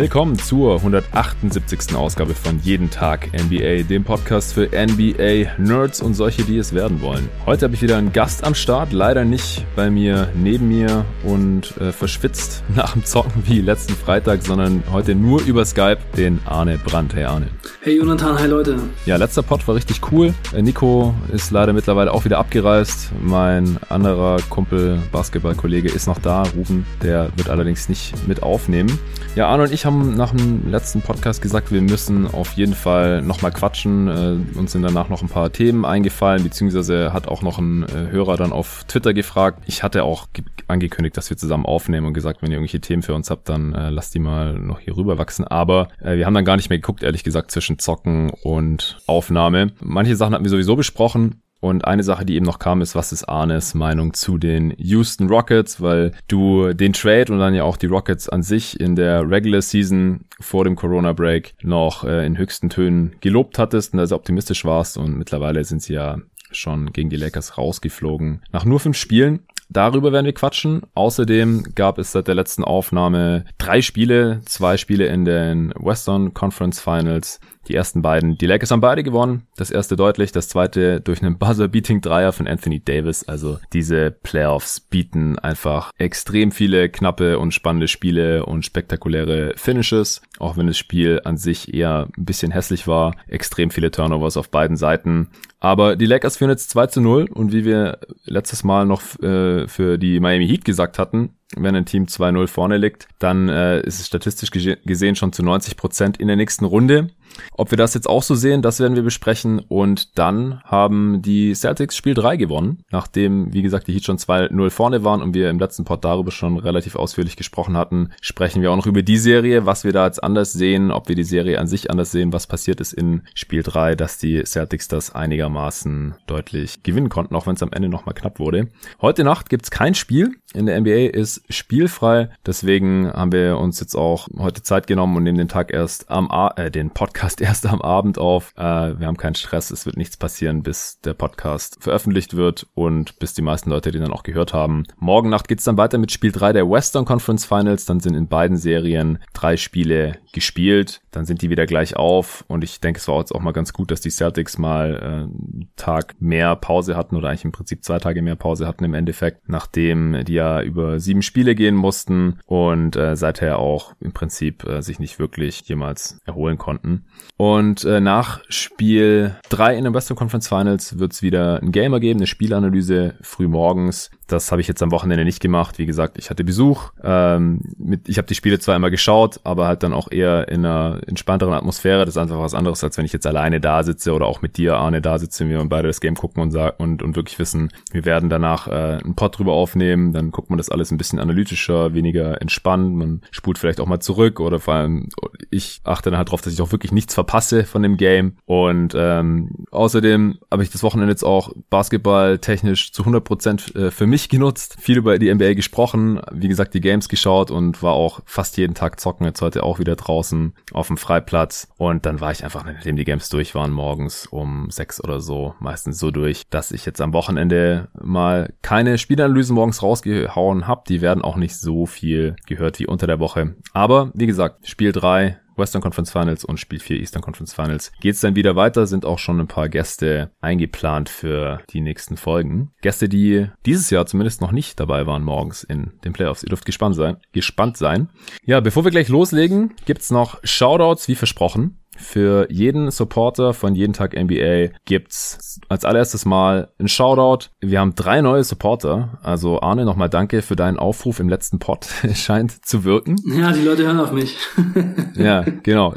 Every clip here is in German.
Willkommen zur 178. Ausgabe von Jeden Tag NBA, dem Podcast für NBA-Nerds und solche, die es werden wollen. Heute habe ich wieder einen Gast am Start, leider nicht bei mir neben mir und äh, verschwitzt nach dem Zocken wie letzten Freitag, sondern heute nur über Skype den Arne Brandt. Hey Arne. Hey Jonathan, hi Leute. Ja, letzter Pod war richtig cool. Äh, Nico ist leider mittlerweile auch wieder abgereist. Mein anderer Kumpel, Basketballkollege ist noch da, Ruben, der wird allerdings nicht mit aufnehmen. Ja, Arne und ich haben nach dem letzten Podcast gesagt, wir müssen auf jeden Fall nochmal quatschen. Äh, uns sind danach noch ein paar Themen eingefallen, beziehungsweise hat auch noch ein äh, Hörer dann auf Twitter gefragt. Ich hatte auch angekündigt, dass wir zusammen aufnehmen und gesagt, wenn ihr irgendwelche Themen für uns habt, dann äh, lasst die mal noch hier rüber wachsen. Aber äh, wir haben dann gar nicht mehr geguckt, ehrlich gesagt, zwischen Zocken und Aufnahme. Manche Sachen hatten wir sowieso besprochen. Und eine Sache, die eben noch kam, ist, was ist Arnes Meinung zu den Houston Rockets, weil du den Trade und dann ja auch die Rockets an sich in der Regular Season vor dem Corona Break noch äh, in höchsten Tönen gelobt hattest und da sehr optimistisch warst und mittlerweile sind sie ja schon gegen die Lakers rausgeflogen. Nach nur fünf Spielen Darüber werden wir quatschen. Außerdem gab es seit der letzten Aufnahme drei Spiele, zwei Spiele in den Western Conference Finals. Die ersten beiden, die Lakers haben beide gewonnen. Das erste deutlich, das zweite durch einen Buzzer-Beating-Dreier von Anthony Davis. Also diese Playoffs bieten einfach extrem viele knappe und spannende Spiele und spektakuläre Finishes. Auch wenn das Spiel an sich eher ein bisschen hässlich war. Extrem viele Turnovers auf beiden Seiten. Aber die Lakers führen jetzt 2 zu 0 und wie wir letztes Mal noch äh, für die Miami Heat gesagt hatten, wenn ein Team 2-0 vorne liegt, dann äh, ist es statistisch gesehen schon zu 90 Prozent in der nächsten Runde. Ob wir das jetzt auch so sehen, das werden wir besprechen. Und dann haben die Celtics Spiel 3 gewonnen, nachdem, wie gesagt, die Heat schon 2-0 vorne waren und wir im letzten Pod darüber schon relativ ausführlich gesprochen hatten, sprechen wir auch noch über die Serie, was wir da jetzt anders sehen, ob wir die Serie an sich anders sehen, was passiert ist in Spiel 3, dass die Celtics das einigermaßen deutlich gewinnen konnten, auch wenn es am Ende nochmal knapp wurde. Heute Nacht gibt's kein Spiel. In der NBA ist spielfrei. Deswegen haben wir uns jetzt auch heute Zeit genommen und nehmen den Tag erst am, A äh, den Podcast erst am Abend auf. Äh, wir haben keinen Stress. Es wird nichts passieren, bis der Podcast veröffentlicht wird und bis die meisten Leute den dann auch gehört haben. Morgen Nacht geht's dann weiter mit Spiel 3 der Western Conference Finals. Dann sind in beiden Serien drei Spiele gespielt. Dann sind die wieder gleich auf und ich denke, es war jetzt auch mal ganz gut, dass die Celtics mal äh, einen Tag mehr Pause hatten oder eigentlich im Prinzip zwei Tage mehr Pause hatten im Endeffekt, nachdem die ja über sieben Spiele gehen mussten und äh, seither auch im Prinzip äh, sich nicht wirklich jemals erholen konnten. Und äh, nach Spiel drei in den Western Conference Finals wird es wieder ein Gamer geben, eine Spielanalyse früh morgens. Das habe ich jetzt am Wochenende nicht gemacht. Wie gesagt, ich hatte Besuch. Ähm, mit, ich habe die Spiele zwar immer geschaut, aber halt dann auch eher in einer entspannteren Atmosphäre. Das ist einfach was anderes, als wenn ich jetzt alleine da sitze oder auch mit dir, Arne, da sitze, wir beide das Game gucken und, und, und wirklich wissen, wir werden danach äh, einen Pod drüber aufnehmen. Dann guckt man das alles ein bisschen analytischer, weniger entspannt. Man spult vielleicht auch mal zurück oder vor allem ich achte dann halt darauf, dass ich auch wirklich nichts verpasse von dem Game. Und ähm, außerdem habe ich das Wochenende jetzt auch Basketball technisch zu 100 Prozent äh, für mich mich genutzt, viel über die NBA gesprochen, wie gesagt, die Games geschaut und war auch fast jeden Tag zocken, jetzt heute auch wieder draußen auf dem Freiplatz. Und dann war ich einfach, nachdem die Games durch waren, morgens um sechs oder so, meistens so durch, dass ich jetzt am Wochenende mal keine Spielanalysen morgens rausgehauen habe. Die werden auch nicht so viel gehört wie unter der Woche. Aber wie gesagt, Spiel drei Western Conference Finals und Spiel 4 Eastern Conference Finals geht's dann wieder weiter, sind auch schon ein paar Gäste eingeplant für die nächsten Folgen. Gäste, die dieses Jahr zumindest noch nicht dabei waren morgens in den Playoffs. Ihr dürft gespannt sein. Gespannt sein. Ja, bevor wir gleich loslegen, gibt's noch Shoutouts wie versprochen. Für jeden Supporter von Jeden Tag NBA gibt's als allererstes mal ein Shoutout. Wir haben drei neue Supporter. Also Arne, nochmal danke für deinen Aufruf im letzten Pod. Scheint zu wirken. Ja, die Leute hören auf mich. ja, genau.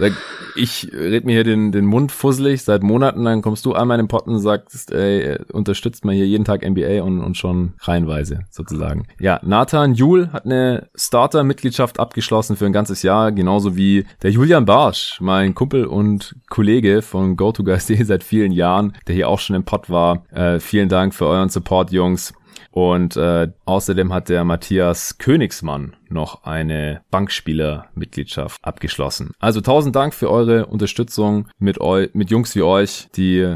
Ich red mir hier den, den Mund fusselig seit Monaten. Dann kommst du einmal in den Pod und sagst, ey, unterstützt mal hier jeden Tag NBA und, und schon reihenweise sozusagen. Ja, Nathan Jul hat eine Starter-Mitgliedschaft abgeschlossen für ein ganzes Jahr. Genauso wie der Julian Barsch, mein Kumpel und Kollege von GoToGuys.de seit vielen Jahren, der hier auch schon im Pod war. Äh, vielen Dank für euren Support, Jungs. Und äh, außerdem hat der Matthias Königsmann noch eine Bankspieler-Mitgliedschaft abgeschlossen. Also tausend Dank für eure Unterstützung mit euch, mit Jungs wie euch, die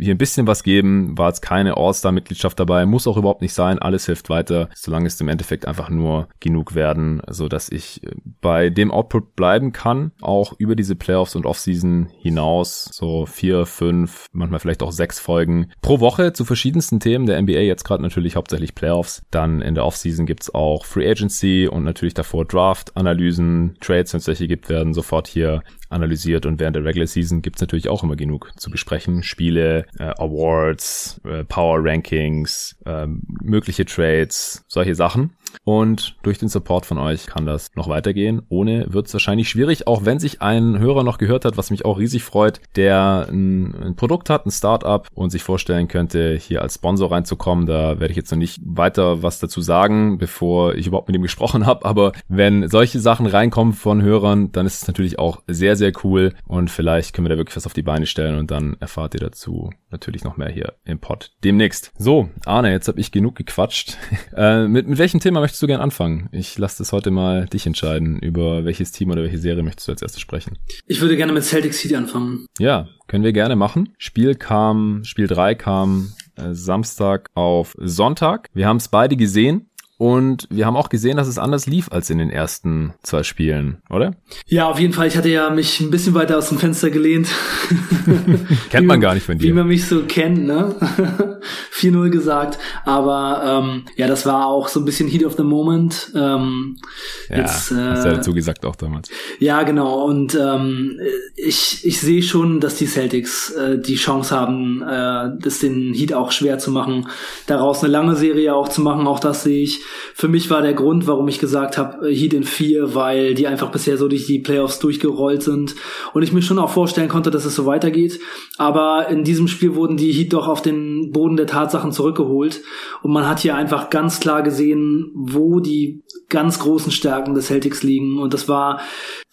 hier ein bisschen was geben. War jetzt keine All-Star-Mitgliedschaft dabei, muss auch überhaupt nicht sein. Alles hilft weiter, solange es im Endeffekt einfach nur genug werden, so dass ich bei dem Output bleiben kann, auch über diese Playoffs und Offseason hinaus, so vier, fünf, manchmal vielleicht auch sechs Folgen pro Woche zu verschiedensten Themen der NBA. Jetzt gerade natürlich hauptsächlich Playoffs. Dann in der Offseason gibt's auch Free Agency und natürlich davor Draft-Analysen, Trades, wenn es welche gibt, werden sofort hier analysiert und während der Regular Season gibt's natürlich auch immer genug zu besprechen. Spiele, äh, Awards, äh, Power Rankings, äh, mögliche Trades, solche Sachen. Und durch den Support von euch kann das noch weitergehen. Ohne wird es wahrscheinlich schwierig, auch wenn sich ein Hörer noch gehört hat, was mich auch riesig freut, der ein, ein Produkt hat, ein Startup und sich vorstellen könnte, hier als Sponsor reinzukommen. Da werde ich jetzt noch nicht weiter was dazu sagen, bevor ich überhaupt mit ihm gesprochen habe. Aber wenn solche Sachen reinkommen von Hörern, dann ist es natürlich auch sehr, sehr cool. Und vielleicht können wir da wirklich was auf die Beine stellen und dann erfahrt ihr dazu natürlich noch mehr hier im Pod demnächst. So, Arne, jetzt habe ich genug gequatscht. äh, mit, mit welchem Thema möchtest du gern anfangen? Ich lasse das heute mal dich entscheiden, über welches Team oder welche Serie möchtest du als erstes sprechen. Ich würde gerne mit Celtic City anfangen. Ja, können wir gerne machen. Spiel kam, Spiel 3 kam äh, Samstag auf Sonntag. Wir haben es beide gesehen. Und wir haben auch gesehen, dass es anders lief als in den ersten zwei Spielen, oder? Ja, auf jeden Fall. Ich hatte ja mich ein bisschen weiter aus dem Fenster gelehnt. kennt man gar nicht von dir. Wie man mich so kennt, ne? 4-0 gesagt. Aber ähm, ja, das war auch so ein bisschen Heat of the Moment. Ähm, ja, jetzt, äh, hast du ja dazu gesagt auch damals. Ja, genau. Und ähm, ich, ich sehe schon, dass die Celtics äh, die Chance haben, äh, das den Heat auch schwer zu machen, daraus eine lange Serie auch zu machen. Auch das sehe ich für mich war der Grund, warum ich gesagt habe, äh, Heat in 4, weil die einfach bisher so durch die Playoffs durchgerollt sind und ich mir schon auch vorstellen konnte, dass es so weitergeht. Aber in diesem Spiel wurden die Heat doch auf den Boden der Tatsachen zurückgeholt und man hat hier einfach ganz klar gesehen, wo die ganz großen Stärken des Celtics liegen und das war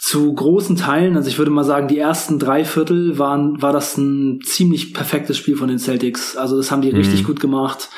zu großen Teilen, also ich würde mal sagen, die ersten drei Viertel waren, war das ein ziemlich perfektes Spiel von den Celtics. Also das haben die mhm. richtig gut gemacht,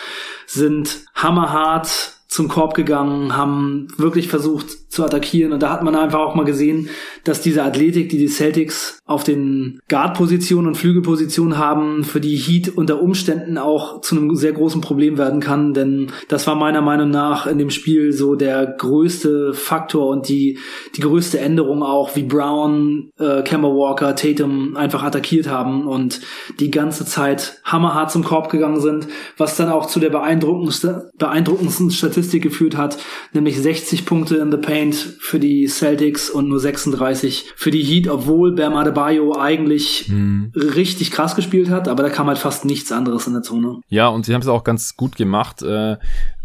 sind hammerhart zum Korb gegangen, haben wirklich versucht zu attackieren. Und da hat man einfach auch mal gesehen, dass diese Athletik, die die Celtics auf den Guard-Positionen und Flügelpositionen haben, für die Heat unter Umständen auch zu einem sehr großen Problem werden kann. Denn das war meiner Meinung nach in dem Spiel so der größte Faktor und die, die größte Änderung auch, wie Brown, äh, Kemba Walker, Tatum einfach attackiert haben und die ganze Zeit hammerhart zum Korb gegangen sind, was dann auch zu der beeindruckendsten, beeindruckendsten Statistik geführt hat, nämlich 60 Punkte in the Paint für die Celtics und nur 36 für die Heat, obwohl Bam Adebayo eigentlich mhm. richtig krass gespielt hat, aber da kam halt fast nichts anderes in der Zone. Ja, und sie haben es auch ganz gut gemacht. Äh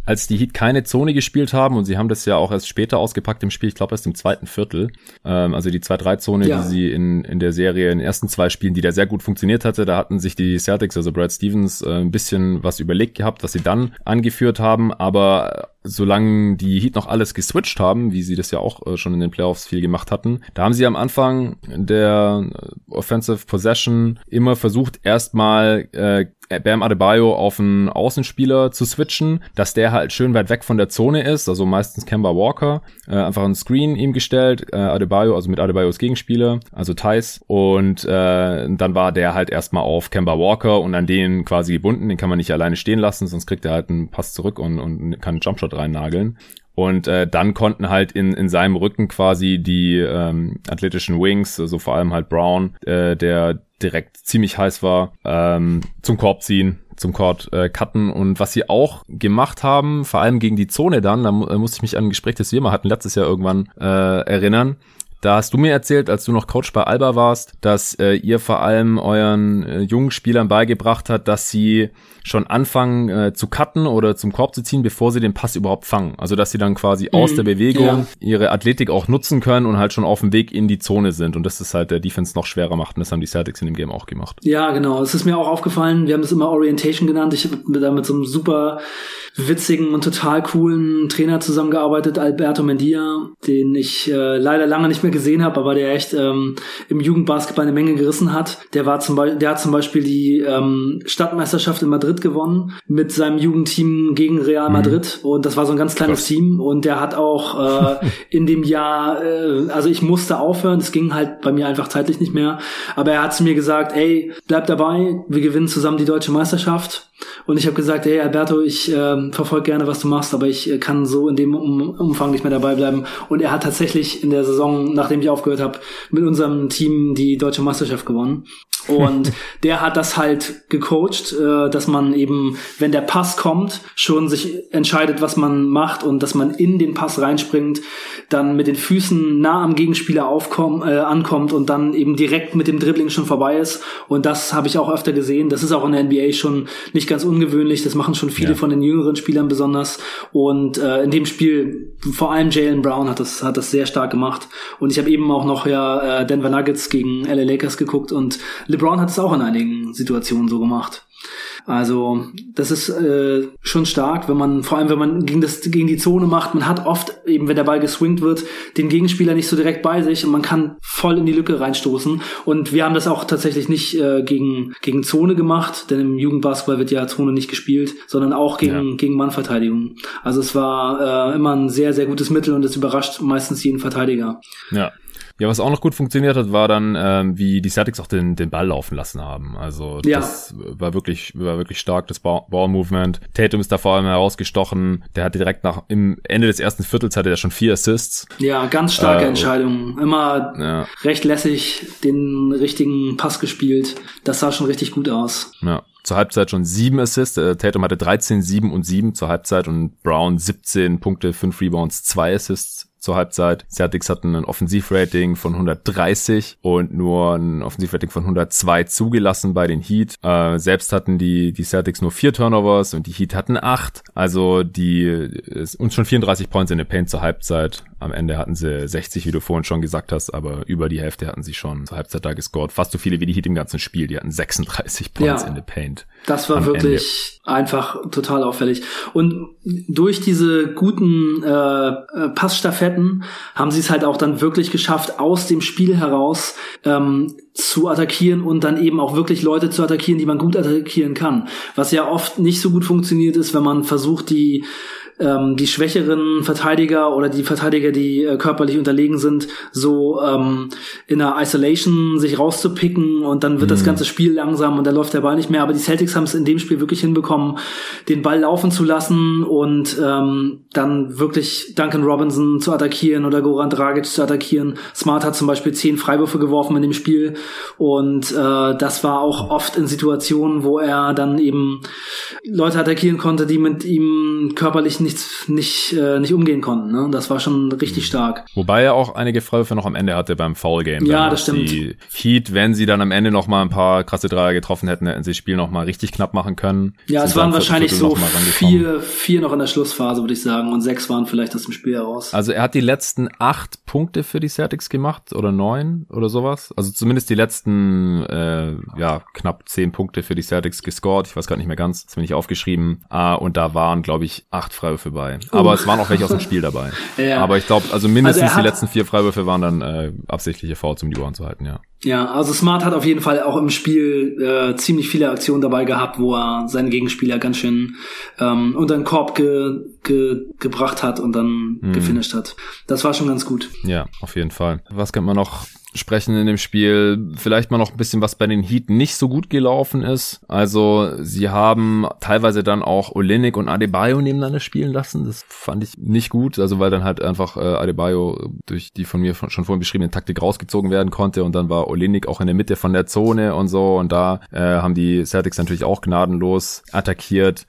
als die Heat keine Zone gespielt haben und sie haben das ja auch erst später ausgepackt im Spiel, ich glaube erst im zweiten Viertel, ähm, also die 2-3-Zone, ja. die sie in, in der Serie in den ersten zwei Spielen, die da sehr gut funktioniert hatte, da hatten sich die Celtics, also Brad Stevens, äh, ein bisschen was überlegt gehabt, was sie dann angeführt haben, aber solange die Heat noch alles geswitcht haben, wie sie das ja auch äh, schon in den Playoffs viel gemacht hatten, da haben sie am Anfang der Offensive Possession immer versucht, erstmal äh, Bam Adebayo auf einen Außenspieler zu switchen, dass der halt schön weit weg von der Zone ist, also meistens Kemba Walker, äh, einfach ein Screen ihm gestellt, äh, Adebayo, also mit Adebayos Gegenspieler, also Thais, und äh, dann war der halt erstmal auf Kemba Walker und an den quasi gebunden, den kann man nicht alleine stehen lassen, sonst kriegt er halt einen Pass zurück und, und kann einen Jumpshot reinnageln. Und äh, dann konnten halt in, in seinem Rücken quasi die ähm, athletischen Wings, also vor allem halt Brown, äh, der direkt ziemlich heiß war, ähm, zum Korb ziehen, zum Court äh, cutten. Und was sie auch gemacht haben, vor allem gegen die Zone dann, da mu äh, musste ich mich an ein Gespräch, das wir mal hatten letztes Jahr irgendwann äh, erinnern, da hast du mir erzählt, als du noch Coach bei Alba warst, dass äh, ihr vor allem euren äh, jungen Spielern beigebracht hat, dass sie schon anfangen äh, zu cutten oder zum Korb zu ziehen, bevor sie den Pass überhaupt fangen. Also dass sie dann quasi mhm, aus der Bewegung ja. ihre Athletik auch nutzen können und halt schon auf dem Weg in die Zone sind. Und das ist halt der Defense noch schwerer macht. Und das haben die Celtics in dem Game auch gemacht. Ja, genau. Es ist mir auch aufgefallen. Wir haben das immer Orientation genannt. Ich habe da mit so einem super witzigen und total coolen Trainer zusammengearbeitet, Alberto Mendia, den ich äh, leider lange nicht mehr mehr gesehen habe, aber der echt ähm, im Jugendbasketball eine Menge gerissen hat. Der war zum Beispiel, der hat zum Beispiel die ähm, Stadtmeisterschaft in Madrid gewonnen mit seinem Jugendteam gegen Real mhm. Madrid mhm. und das war so ein ganz kleines Gott. Team und der hat auch äh, in dem Jahr, äh, also ich musste aufhören, es ging halt bei mir einfach zeitlich nicht mehr, aber er hat zu mir gesagt, ey, bleib dabei, wir gewinnen zusammen die deutsche Meisterschaft und ich habe gesagt, hey Alberto, ich äh, verfolge gerne, was du machst, aber ich äh, kann so in dem um Umfang nicht mehr dabei bleiben. Und er hat tatsächlich in der Saison, nachdem ich aufgehört habe, mit unserem Team die deutsche Meisterschaft gewonnen. Und der hat das halt gecoacht, äh, dass man eben, wenn der Pass kommt, schon sich entscheidet, was man macht und dass man in den Pass reinspringt, dann mit den Füßen nah am Gegenspieler aufkommt, äh, ankommt und dann eben direkt mit dem Dribbling schon vorbei ist. Und das habe ich auch öfter gesehen. Das ist auch in der NBA schon nicht ganz ungewöhnlich. Das machen schon viele ja. von den jüngeren Spielern besonders. Und äh, in dem Spiel, vor allem Jalen Brown hat das, hat das sehr stark gemacht. Und ich habe eben auch noch ja äh, Denver Nuggets gegen LA Lakers geguckt und LeBron hat es auch in einigen Situationen so gemacht. Also das ist äh, schon stark, wenn man, vor allem wenn man gegen, das, gegen die Zone macht, man hat oft, eben wenn der Ball geswingt wird, den Gegenspieler nicht so direkt bei sich und man kann voll in die Lücke reinstoßen. Und wir haben das auch tatsächlich nicht äh, gegen, gegen Zone gemacht, denn im Jugendbasketball wird ja Zone nicht gespielt, sondern auch gegen, ja. gegen Mannverteidigung. Also es war äh, immer ein sehr, sehr gutes Mittel und es überrascht meistens jeden Verteidiger. Ja, ja, was auch noch gut funktioniert hat, war dann, ähm, wie die Celtics auch den, den Ball laufen lassen haben. Also ja. das war wirklich, war wirklich stark, das Ball-Movement. Tatum ist da vor allem herausgestochen. Der hatte direkt nach, im Ende des ersten Viertels hatte er schon vier Assists. Ja, ganz starke äh, Entscheidung. Immer ja. recht lässig den richtigen Pass gespielt. Das sah schon richtig gut aus. Ja zur Halbzeit schon sieben Assists. Äh, Tatum hatte 13, 7 und 7 zur Halbzeit und Brown 17 Punkte, 5 Rebounds, 2 Assists zur Halbzeit. Celtics hatten ein Offensivrating von 130 und nur ein Offensivrating von 102 zugelassen bei den Heat. Äh, selbst hatten die, die Celtics nur vier Turnovers und die Heat hatten acht. Also die, und schon 34 Points in der Paint zur Halbzeit. Am Ende hatten sie 60, wie du vorhin schon gesagt hast, aber über die Hälfte hatten sie schon zur Halbzeit da gescored. Fast so viele wie die Heat im ganzen Spiel. Die hatten 36 Points ja, in the Paint. Das war wirklich Ende. einfach total auffällig. Und durch diese guten äh, äh Passstaffetten haben sie es halt auch dann wirklich geschafft, aus dem Spiel heraus ähm, zu attackieren und dann eben auch wirklich Leute zu attackieren, die man gut attackieren kann. Was ja oft nicht so gut funktioniert ist, wenn man versucht, die ähm, die schwächeren Verteidiger oder die Verteidiger, die äh, körperlich unterlegen sind, so ähm, in einer Isolation sich rauszupicken und dann wird mhm. das ganze Spiel langsam und da läuft der Ball nicht mehr. Aber die Celtics haben es in dem Spiel wirklich hinbekommen, den Ball laufen zu lassen und ähm, dann wirklich Duncan Robinson zu attackieren oder Goran Dragic zu attackieren. Smart hat zum Beispiel zehn Freiwürfe geworfen in dem Spiel und äh, das war auch oft in Situationen, wo er dann eben Leute attackieren konnte, die mit ihm körperlich nicht, nicht, äh, nicht umgehen konnten. Ne? Das war schon richtig mhm. stark. Wobei er auch einige Freiwürfe noch am Ende hatte beim Foul Game. Ja, das stimmt. Die Heat, wenn sie dann am Ende noch mal ein paar krasse Dreier getroffen hätten, hätten sie das Spiel noch mal richtig knapp machen können. Ja, es waren wahrscheinlich so vier, vier noch in der Schlussphase, würde ich sagen, und sechs waren vielleicht aus dem Spiel heraus. Also er hat die letzten acht Punkte für die Celtics gemacht oder neun oder sowas. Also zumindest die letzten äh, ja knapp zehn Punkte für die Celtics gescored. Ich weiß gar nicht mehr ganz, das bin ich aufgeschrieben. Ah, und da waren, glaube ich, acht Freiwürfe bei. Aber uh. es waren auch welche aus dem Spiel dabei. ja. Aber ich glaube, also mindestens also die letzten vier Freiwürfe waren dann äh, absichtliche Fouls, um die Ohren zu halten, ja. Ja, also Smart hat auf jeden Fall auch im Spiel äh, ziemlich viele Aktionen dabei gehabt, wo er seinen Gegenspieler ganz schön ähm, unter den Korb ge, ge, gebracht hat und dann mhm. gefinisht hat. Das war schon ganz gut. Ja, auf jeden Fall. Was könnte man noch sprechen in dem Spiel. Vielleicht mal noch ein bisschen, was bei den Heat nicht so gut gelaufen ist. Also sie haben teilweise dann auch Olenek und Adebayo nebeneinander spielen lassen. Das fand ich nicht gut. Also weil dann halt einfach äh, Adebayo durch die von mir schon vorhin beschriebene Taktik rausgezogen werden konnte und dann war Olenek auch in der Mitte von der Zone und so und da äh, haben die Celtics natürlich auch gnadenlos attackiert.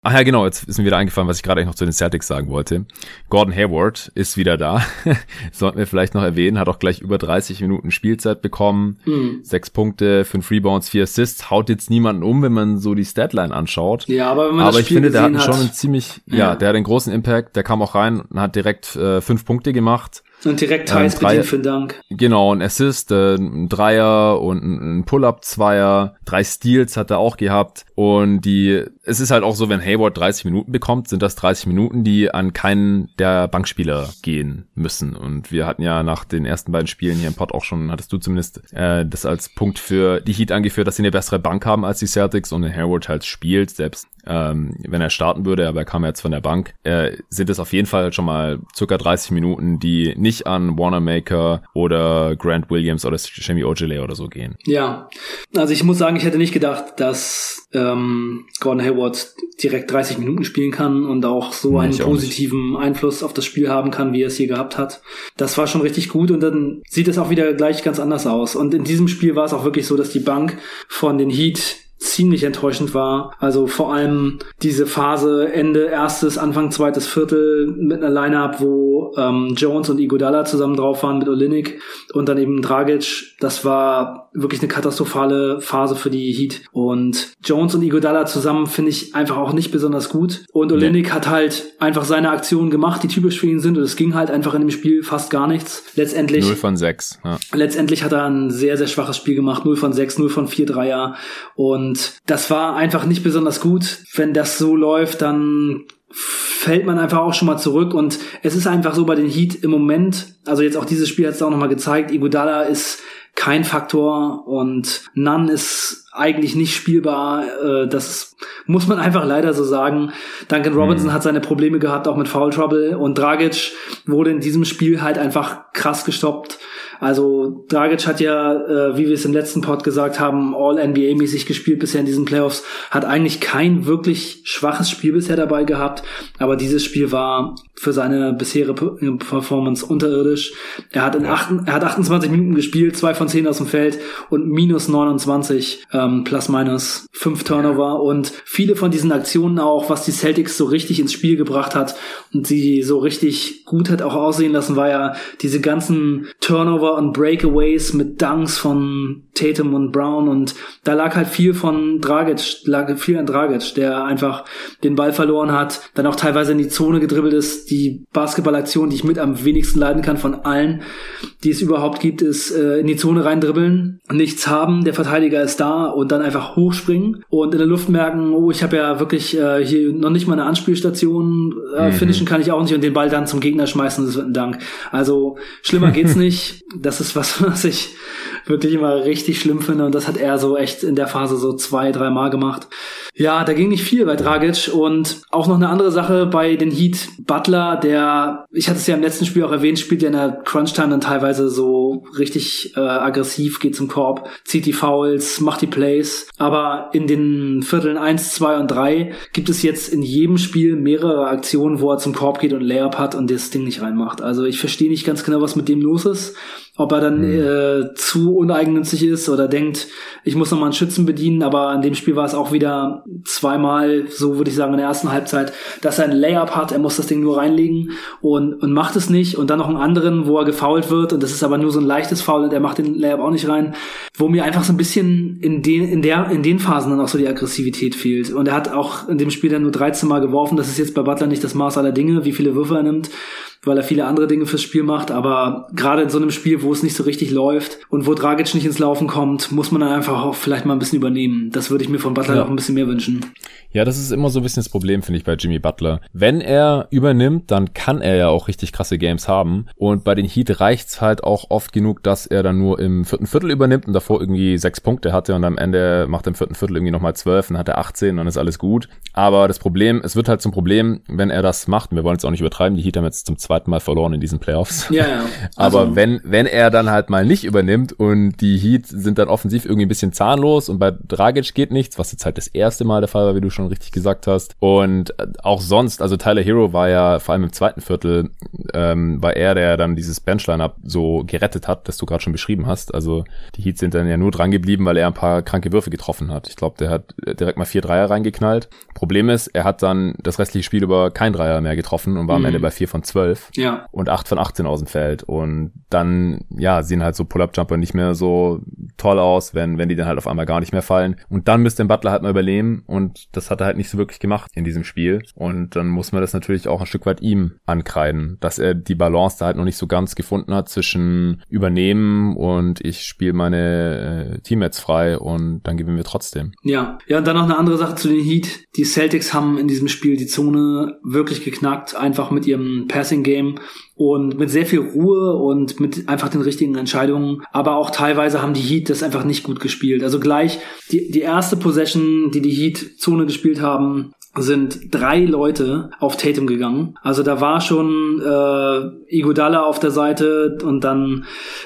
Ach ja, genau, jetzt ist mir wieder eingefallen, was ich gerade eigentlich noch zu den Celtics sagen wollte. Gordon Hayward ist wieder da. Sollten wir vielleicht noch erwähnen, hat auch gleich über 30 Minuten Spielzeit bekommen. Mhm. Sechs Punkte, fünf Rebounds, vier Assists. Haut jetzt niemanden um, wenn man so die Statline anschaut. Ja, aber wenn man aber das Spiel ich finde, der hat schon einen ziemlich, ja. ja. der hat einen großen Impact. Der kam auch rein und hat direkt äh, fünf Punkte gemacht Und direkt Thais ähm, bedient für Dank. Genau, ein Assist, äh, ein Dreier und ein Pull-Up-Zweier. Drei Steals hat er auch gehabt. Und die, es ist halt auch so, wenn Hayward 30 Minuten bekommt, sind das 30 Minuten, die an keinen der Bankspieler gehen müssen. Und wir hatten ja nach den ersten beiden Spielen hier im Pod auch schon, hattest du zumindest äh, das als Punkt für die Heat angeführt, dass sie eine bessere Bank haben als die Celtics und Hayward halt spielt, selbst ähm, wenn er starten würde, aber er kam jetzt von der Bank, äh, sind es auf jeden Fall schon mal circa 30 Minuten, die nicht an Warnermaker oder Grant Williams oder Jamie Ojale oder so gehen. Ja, also ich muss sagen, ich hätte nicht gedacht, dass ähm, Gordon Hayward direkt 30 Minuten spielen kann und auch so nee, einen positiven Einfluss auf das Spiel haben kann, wie er es hier gehabt hat. Das war schon richtig gut und dann sieht es auch wieder gleich ganz anders aus. Und in diesem Spiel war es auch wirklich so, dass die Bank von den Heat ziemlich enttäuschend war. Also vor allem diese Phase Ende erstes, Anfang zweites Viertel mit einer Lineup, wo ähm, Jones und Igodala zusammen drauf waren mit Olinik und dann eben Dragic. Das war wirklich eine katastrophale Phase für die Heat. Und Jones und Igodala zusammen finde ich einfach auch nicht besonders gut. Und Olinik nee. hat halt einfach seine Aktionen gemacht, die typisch für ihn sind. Und es ging halt einfach in dem Spiel fast gar nichts. Letztendlich. 0 von 6. Ja. Letztendlich hat er ein sehr, sehr schwaches Spiel gemacht. 0 von 6, 0 von 4 Dreier. Und und das war einfach nicht besonders gut. Wenn das so läuft, dann fällt man einfach auch schon mal zurück und es ist einfach so bei den Heat im Moment, also jetzt auch dieses Spiel hat es auch nochmal gezeigt, Iguodala ist kein Faktor und Nunn ist eigentlich nicht spielbar. Äh, das muss man einfach leider so sagen. Duncan Robinson mhm. hat seine Probleme gehabt, auch mit Foul Trouble und Dragic wurde in diesem Spiel halt einfach krass gestoppt. Also Dragic hat ja, äh, wie wir es im letzten Pod gesagt haben, All-NBA-mäßig gespielt bisher in diesen Playoffs, hat eigentlich kein wirklich schwaches Spiel bisher dabei gehabt, aber dieses Spiel war für seine bisherige Performance unterirdisch. Er hat in acht, er hat 28 Minuten gespielt, zwei von zehn aus dem Feld und minus 29 ähm, plus minus fünf Turnover und viele von diesen Aktionen auch, was die Celtics so richtig ins Spiel gebracht hat und sie so richtig gut hat auch aussehen lassen, war ja diese ganzen Turnover und Breakaways mit Dunks von Tatum und Brown und da lag halt viel von Dragic, lag viel an Dragic, der einfach den Ball verloren hat, dann auch teilweise in die Zone gedribbelt ist. Die Basketballaktion, die ich mit am wenigsten leiden kann von allen, die es überhaupt gibt, ist äh, in die Zone reindribbeln, nichts haben, der Verteidiger ist da und dann einfach hochspringen und in der Luft merken, oh, ich habe ja wirklich äh, hier noch nicht mal eine Anspielstation, äh, mhm. finishen kann ich auch nicht und den Ball dann zum Gegner schmeißen, das wird ein Dank. Also schlimmer geht's nicht. Das ist was, was ich wirklich immer richtig schlimm finde und das hat er so echt in der Phase so zwei, drei Mal gemacht. Ja, da ging nicht viel bei Dragic und auch noch eine andere Sache bei den Heat. Butler, der, ich hatte es ja im letzten Spiel auch erwähnt, spielt ja in der Crunch-Time dann teilweise so richtig äh, aggressiv, geht zum Korb, zieht die Fouls, macht die Plays. Aber in den Vierteln eins, zwei und drei gibt es jetzt in jedem Spiel mehrere Aktionen, wo er zum Korb geht und Layup hat und das Ding nicht reinmacht. Also ich verstehe nicht ganz genau, was mit dem los ist ob er dann mhm. äh, zu uneigennützig ist oder denkt, ich muss noch mal einen Schützen bedienen, aber in dem Spiel war es auch wieder zweimal, so würde ich sagen, in der ersten Halbzeit, dass er ein Layup hat, er muss das Ding nur reinlegen und, und macht es nicht. Und dann noch einen anderen, wo er gefoult wird und das ist aber nur so ein leichtes Foul und er macht den Layup auch nicht rein, wo mir einfach so ein bisschen in den, in der, in den Phasen dann auch so die Aggressivität fehlt. Und er hat auch in dem Spiel dann nur 13 Mal geworfen, das ist jetzt bei Butler nicht das Maß aller Dinge, wie viele Würfe er nimmt, weil er viele andere Dinge fürs Spiel macht. Aber gerade in so einem Spiel, wo es nicht so richtig läuft und wo Dragic nicht ins Laufen kommt, muss man dann einfach auch vielleicht mal ein bisschen übernehmen. Das würde ich mir von Butler ja. auch ein bisschen mehr wünschen. Ja, das ist immer so ein bisschen das Problem, finde ich, bei Jimmy Butler. Wenn er übernimmt, dann kann er ja auch richtig krasse Games haben. Und bei den Heat reicht's halt auch oft genug, dass er dann nur im vierten Viertel übernimmt und davor irgendwie sechs Punkte hatte und am Ende macht er im vierten Viertel irgendwie nochmal zwölf und hat er 18 und dann ist alles gut. Aber das Problem, es wird halt zum Problem, wenn er das macht, und wir wollen es auch nicht übertreiben, die Heat haben jetzt zum zweiten Mal verloren in diesen Playoffs. Ja, ja. Also. Aber wenn, wenn er dann halt mal nicht übernimmt und die Heat sind dann offensiv irgendwie ein bisschen zahnlos und bei Dragic geht nichts, was jetzt halt das erste Mal der Fall war, wie du schon richtig gesagt hast. Und auch sonst, also Tyler Hero war ja vor allem im zweiten Viertel, ähm, war er, der dann dieses Benchline-Up so gerettet hat, das du gerade schon beschrieben hast. Also die Heats sind dann ja nur dran geblieben, weil er ein paar kranke Würfe getroffen hat. Ich glaube, der hat direkt mal vier Dreier reingeknallt. Problem ist, er hat dann das restliche Spiel über kein Dreier mehr getroffen und war mhm. am Ende bei vier von zwölf ja. und acht von 18 aus dem Feld. Und dann, ja, sehen halt so Pull-Up-Jumper nicht mehr so toll aus, wenn, wenn die dann halt auf einmal gar nicht mehr fallen. Und dann müsste den Butler halt mal übernehmen und das hat er halt nicht so wirklich gemacht in diesem Spiel. Und dann muss man das natürlich auch ein Stück weit ihm ankreiden, dass er die Balance da halt noch nicht so ganz gefunden hat zwischen übernehmen und ich spiele meine äh, Teammates frei und dann gewinnen wir trotzdem. Ja, ja, und dann noch eine andere Sache zu den Heat. Die Celtics haben in diesem Spiel die Zone wirklich geknackt, einfach mit ihrem Passing Game und mit sehr viel Ruhe und mit einfach den richtigen Entscheidungen. Aber auch teilweise haben die Heat das einfach nicht gut gespielt. Also gleich die, die erste Possession, die die Heat Zone gespielt haben, sind drei Leute auf Tatum gegangen. Also da war schon äh, Igodala auf der Seite und dann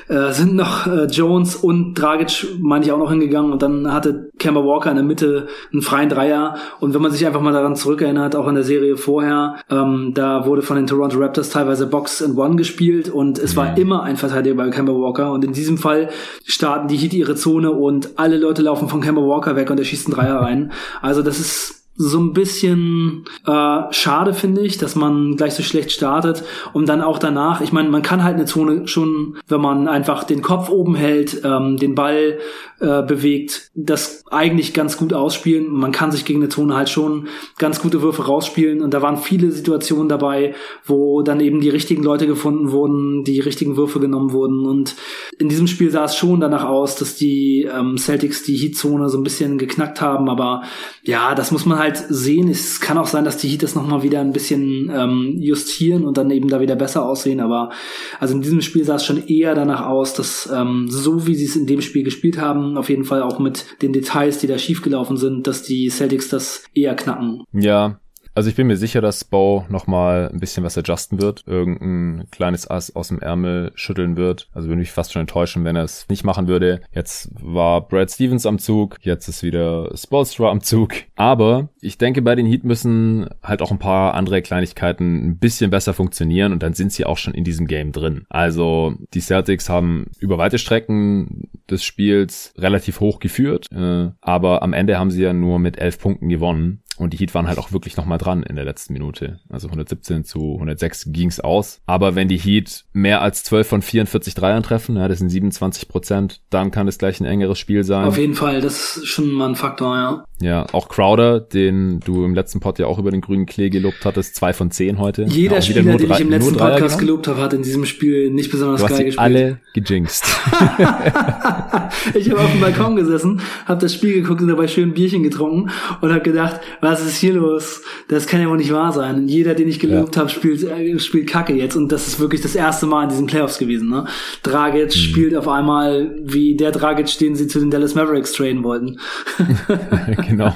äh, sind noch äh, Jones und Dragic, meine ich, auch noch hingegangen und dann hatte Kemba Walker in der Mitte einen freien Dreier und wenn man sich einfach mal daran zurückerinnert, auch in der Serie vorher, ähm, da wurde von den Toronto Raptors teilweise Box and One gespielt und es war mhm. immer ein Verteidiger bei Kemba Walker und in diesem Fall starten die Heat ihre Zone und alle Leute laufen von Kemba Walker weg und er schießt einen Dreier rein. Also das ist so ein bisschen äh, schade, finde ich, dass man gleich so schlecht startet. Und dann auch danach, ich meine, man kann halt eine Zone schon, wenn man einfach den Kopf oben hält, ähm, den Ball äh, bewegt, das eigentlich ganz gut ausspielen. Man kann sich gegen eine Zone halt schon ganz gute Würfe rausspielen. Und da waren viele Situationen dabei, wo dann eben die richtigen Leute gefunden wurden, die richtigen Würfe genommen wurden. Und in diesem Spiel sah es schon danach aus, dass die ähm, Celtics die Heat-Zone so ein bisschen geknackt haben, aber ja, das muss man halt sehen. Es kann auch sein, dass die Heat das nochmal wieder ein bisschen ähm, justieren und dann eben da wieder besser aussehen, aber also in diesem Spiel sah es schon eher danach aus, dass ähm, so wie sie es in dem Spiel gespielt haben, auf jeden Fall auch mit den Details, die da schiefgelaufen sind, dass die Celtics das eher knacken. Ja, also ich bin mir sicher, dass Bo nochmal ein bisschen was adjusten wird, irgendein kleines Ass aus dem Ärmel schütteln wird. Also würde mich fast schon enttäuschen, wenn er es nicht machen würde. Jetzt war Brad Stevens am Zug, jetzt ist wieder Spolstra am Zug. Aber ich denke, bei den Heat müssen halt auch ein paar andere Kleinigkeiten ein bisschen besser funktionieren und dann sind sie auch schon in diesem Game drin. Also die Celtics haben über weite Strecken des Spiels relativ hoch geführt, äh, aber am Ende haben sie ja nur mit elf Punkten gewonnen. Und die Heat waren halt auch wirklich nochmal dran in der letzten Minute. Also 117 zu 106 ging's aus. Aber wenn die Heat mehr als 12 von 44 Dreiern treffen, ja, das sind 27 Prozent, dann kann es gleich ein engeres Spiel sein. Auf jeden Fall, das ist schon mal ein Faktor, ja. Ja, auch Crowder, den du im letzten Pod ja auch über den grünen Klee gelobt hattest, zwei von zehn heute. Jeder ja, Spieler, den ich im letzten Podcast gelobt habe, hat in diesem Spiel nicht besonders du geil hast gespielt. alle gejinxt. ich habe auf dem Balkon gesessen, habe das Spiel geguckt und dabei schön ein Bierchen getrunken und habe gedacht, was ist hier los? Das kann ja wohl nicht wahr sein. Jeder, den ich gelobt ja. habe, spielt, äh, spielt Kacke jetzt und das ist wirklich das erste Mal in diesen Playoffs gewesen. Ne? Dragic mhm. spielt auf einmal wie der Dragic, den sie zu den Dallas Mavericks traden wollten. genau.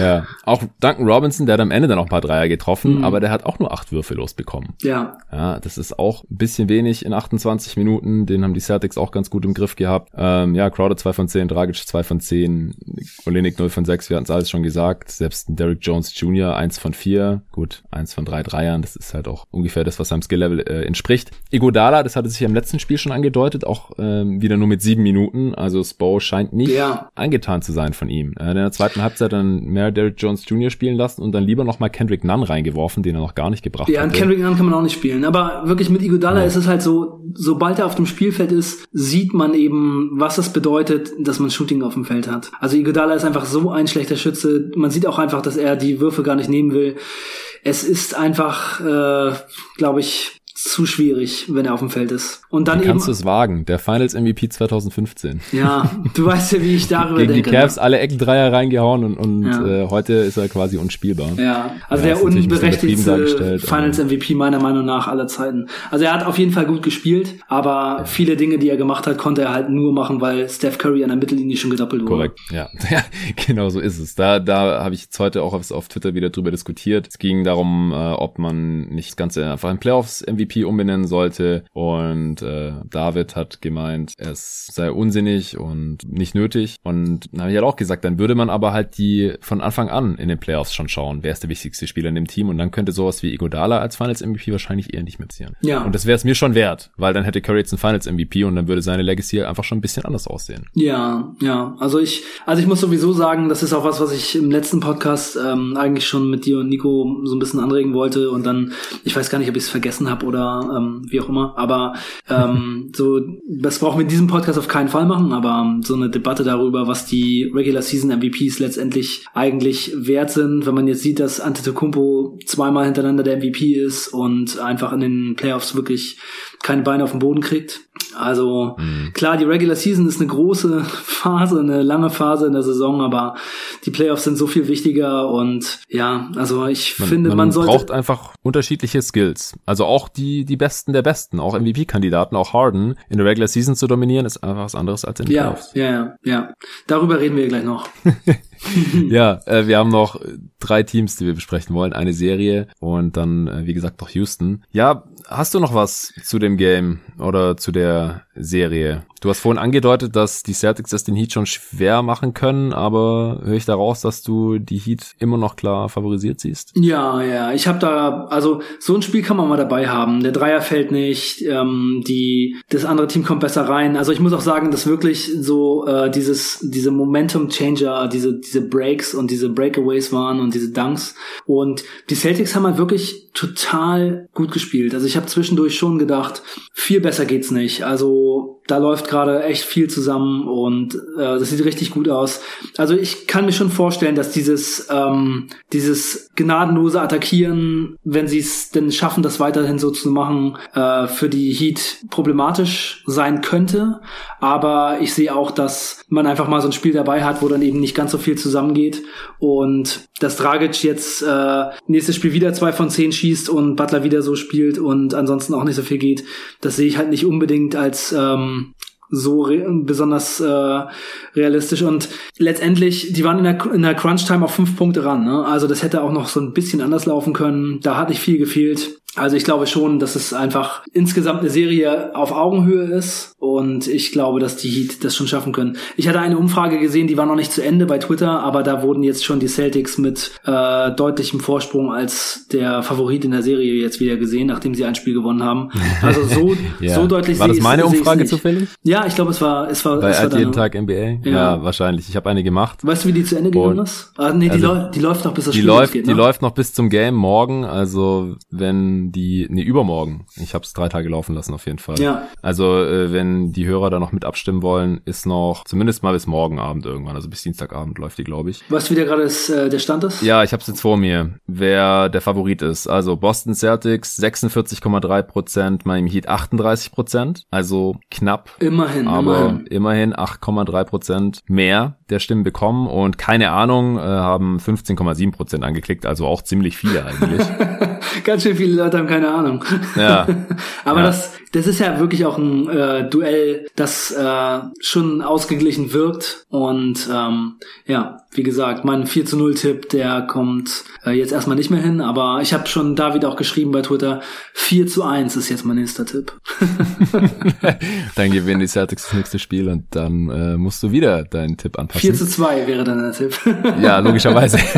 ja, auch Duncan Robinson, der hat am Ende dann auch ein paar Dreier getroffen, mhm. aber der hat auch nur acht Würfe losbekommen. Ja. Ja, das ist auch ein bisschen wenig in 28 Minuten. Den haben die Celtics auch ganz gut im Griff gehabt. Ähm, ja, Crowder 2 von 10, Dragic 2 von 10, Olenik 0 von 6, wir hatten es alles schon gesagt. Selbst Derrick Jones Jr. 1 von 4, gut, 1 von 3 Dreiern, das ist halt auch ungefähr das, was seinem Skill-Level äh, entspricht. Igodala, das hatte sich im letzten Spiel schon angedeutet, auch ähm, wieder nur mit sieben Minuten, also Spo scheint nicht ja. angetan zu sein von ihm. Äh, in der zweiten Halbzeit dann mehr Derrick Jones Jr. spielen lassen und dann lieber nochmal Kendrick Nunn reingeworfen, den er noch gar nicht gebracht hat. Ja, an Kendrick Nunn kann man auch nicht spielen, aber wirklich mit Igodala ja. ist es halt so, sobald er auf dem Spielfeld ist, sieht man eben, was es bedeutet, dass man Shooting auf dem Feld hat. Also Igodala ist einfach so ein schlechter Schütze. Man sieht auch einfach, dass er die Würfe gar nicht nehmen will. Es ist einfach, äh, glaube ich, zu schwierig, wenn er auf dem Feld ist. Und dann wie kannst du es wagen? Der Finals MVP 2015. Ja, du weißt ja, wie ich darüber Gegen denke. die Cavs ne? alle Eckendreier reingehauen und, und ja. äh, heute ist er quasi unspielbar. Ja, also ja, der unberechtigte Finals MVP meiner Meinung nach aller Zeiten. Also er hat auf jeden Fall gut gespielt, aber ja. viele Dinge, die er gemacht hat, konnte er halt nur machen, weil Steph Curry an der Mittellinie schon gedoppelt wurde. Korrekt, ja. ja genau so ist es. Da, da habe ich jetzt heute auch auf, auf Twitter wieder drüber diskutiert. Es ging darum, äh, ob man nicht das Ganze einfach in Playoffs MVP MVP umbenennen sollte. Und äh, David hat gemeint, es sei unsinnig und nicht nötig. Und dann habe ich halt auch gesagt, dann würde man aber halt die von Anfang an in den Playoffs schon schauen, wer ist der wichtigste Spieler in dem Team. Und dann könnte sowas wie Igodala als Finals MVP wahrscheinlich eher nicht mehr passieren. Ja. Und das wäre es mir schon wert, weil dann hätte Curry jetzt einen Finals MVP und dann würde seine Legacy einfach schon ein bisschen anders aussehen. Ja, ja. Also ich, also ich muss sowieso sagen, das ist auch was, was ich im letzten Podcast ähm, eigentlich schon mit dir und Nico so ein bisschen anregen wollte und dann, ich weiß gar nicht, ob ich es vergessen habe oder oder ähm, wie auch immer. Aber ähm, so, das brauchen wir in diesem Podcast auf keinen Fall machen, aber ähm, so eine Debatte darüber, was die Regular Season MVPs letztendlich eigentlich wert sind, wenn man jetzt sieht, dass Antetokounmpo zweimal hintereinander der MVP ist und einfach in den Playoffs wirklich keine Beine auf den Boden kriegt. Also mhm. klar, die Regular Season ist eine große Phase, eine lange Phase in der Saison, aber die Playoffs sind so viel wichtiger und ja, also ich man, finde, man, man sollte braucht einfach unterschiedliche Skills. Also auch die die besten der besten, auch MVP-Kandidaten, auch Harden in der Regular Season zu dominieren, ist einfach was anderes als in den ja, Playoffs. Ja, ja, ja. Darüber reden wir gleich noch. ja, äh, wir haben noch drei Teams, die wir besprechen wollen, eine Serie und dann, äh, wie gesagt, noch Houston. Ja, hast du noch was zu dem Game oder zu der Serie? Du hast vorhin angedeutet, dass die Celtics das den Heat schon schwer machen können, aber höre ich daraus, dass du die Heat immer noch klar favorisiert siehst? Ja, ja, ich habe da, also so ein Spiel kann man mal dabei haben. Der Dreier fällt nicht, ähm, die, das andere Team kommt besser rein. Also ich muss auch sagen, dass wirklich so äh, dieses, diese Momentum-Changer, diese, diese Breaks und diese Breakaways waren und diese Dunks. Und die Celtics haben halt wirklich total gut gespielt. Also ich habe zwischendurch schon gedacht, viel besser geht's nicht. Also da läuft gerade echt viel zusammen und äh, das sieht richtig gut aus. Also ich kann mir schon vorstellen, dass dieses ähm, dieses gnadenlose Attackieren, wenn sie es denn schaffen, das weiterhin so zu machen, äh, für die Heat problematisch sein könnte. Aber ich sehe auch, dass man einfach mal so ein Spiel dabei hat, wo dann eben nicht ganz so viel zusammengeht und dass Dragic jetzt äh, nächstes Spiel wieder zwei von zehn schießt und Butler wieder so spielt und ansonsten auch nicht so viel geht, das sehe ich halt nicht unbedingt als ähm, so besonders äh, realistisch und letztendlich, die waren in der, in der Crunch-Time auf fünf Punkte ran. Ne? Also das hätte auch noch so ein bisschen anders laufen können. Da hat nicht viel gefehlt. Also ich glaube schon, dass es einfach insgesamt eine Serie auf Augenhöhe ist und ich glaube, dass die Heat das schon schaffen können. Ich hatte eine Umfrage gesehen, die war noch nicht zu Ende bei Twitter, aber da wurden jetzt schon die Celtics mit äh, deutlichem Vorsprung als der Favorit in der Serie jetzt wieder gesehen, nachdem sie ein Spiel gewonnen haben. Also so, ja. so deutlich War das meine Umfrage zufällig? Ja, ich glaube, es war es war bei es war jeden Tag NBA. Ja. ja. wahrscheinlich. Ich habe eine gemacht. Weißt du, wie die zu Ende gegangen ist? Ah, nee, die, also, läuft, die läuft noch bis das die Spiel läuft, geht, ne? Die läuft noch bis zum Game morgen. Also wenn die, nee, übermorgen. Ich habe es drei Tage laufen lassen auf jeden Fall. Ja. Also äh, wenn die Hörer da noch mit abstimmen wollen, ist noch zumindest mal bis morgen Abend irgendwann, also bis Dienstagabend läuft die, glaube ich. Was wieder gerade äh, der Stand ist? Ja, ich habe es jetzt vor mir, wer der Favorit ist. Also Boston Celtics 46,3 Prozent, Miami Heat 38 Prozent, also knapp. Immerhin, aber immerhin, immerhin 8,3 Prozent mehr der Stimmen bekommen und keine Ahnung, äh, haben 15,7 Prozent angeklickt, also auch ziemlich viele eigentlich. Ganz schön viele Leute haben keine Ahnung. Ja. Aber ja. das, das ist ja wirklich auch ein äh, Duell, das äh, schon ausgeglichen wirkt. Und ähm, ja, wie gesagt, mein 4 zu 0 Tipp, der kommt äh, jetzt erstmal nicht mehr hin, aber ich habe schon David auch geschrieben bei Twitter, 4 zu 1 ist jetzt mein nächster Tipp. dann gewinnen die Celtics das nächste Spiel und dann äh, musst du wieder deinen Tipp anpassen. 4 zu 2 wäre dann der Tipp. ja, logischerweise.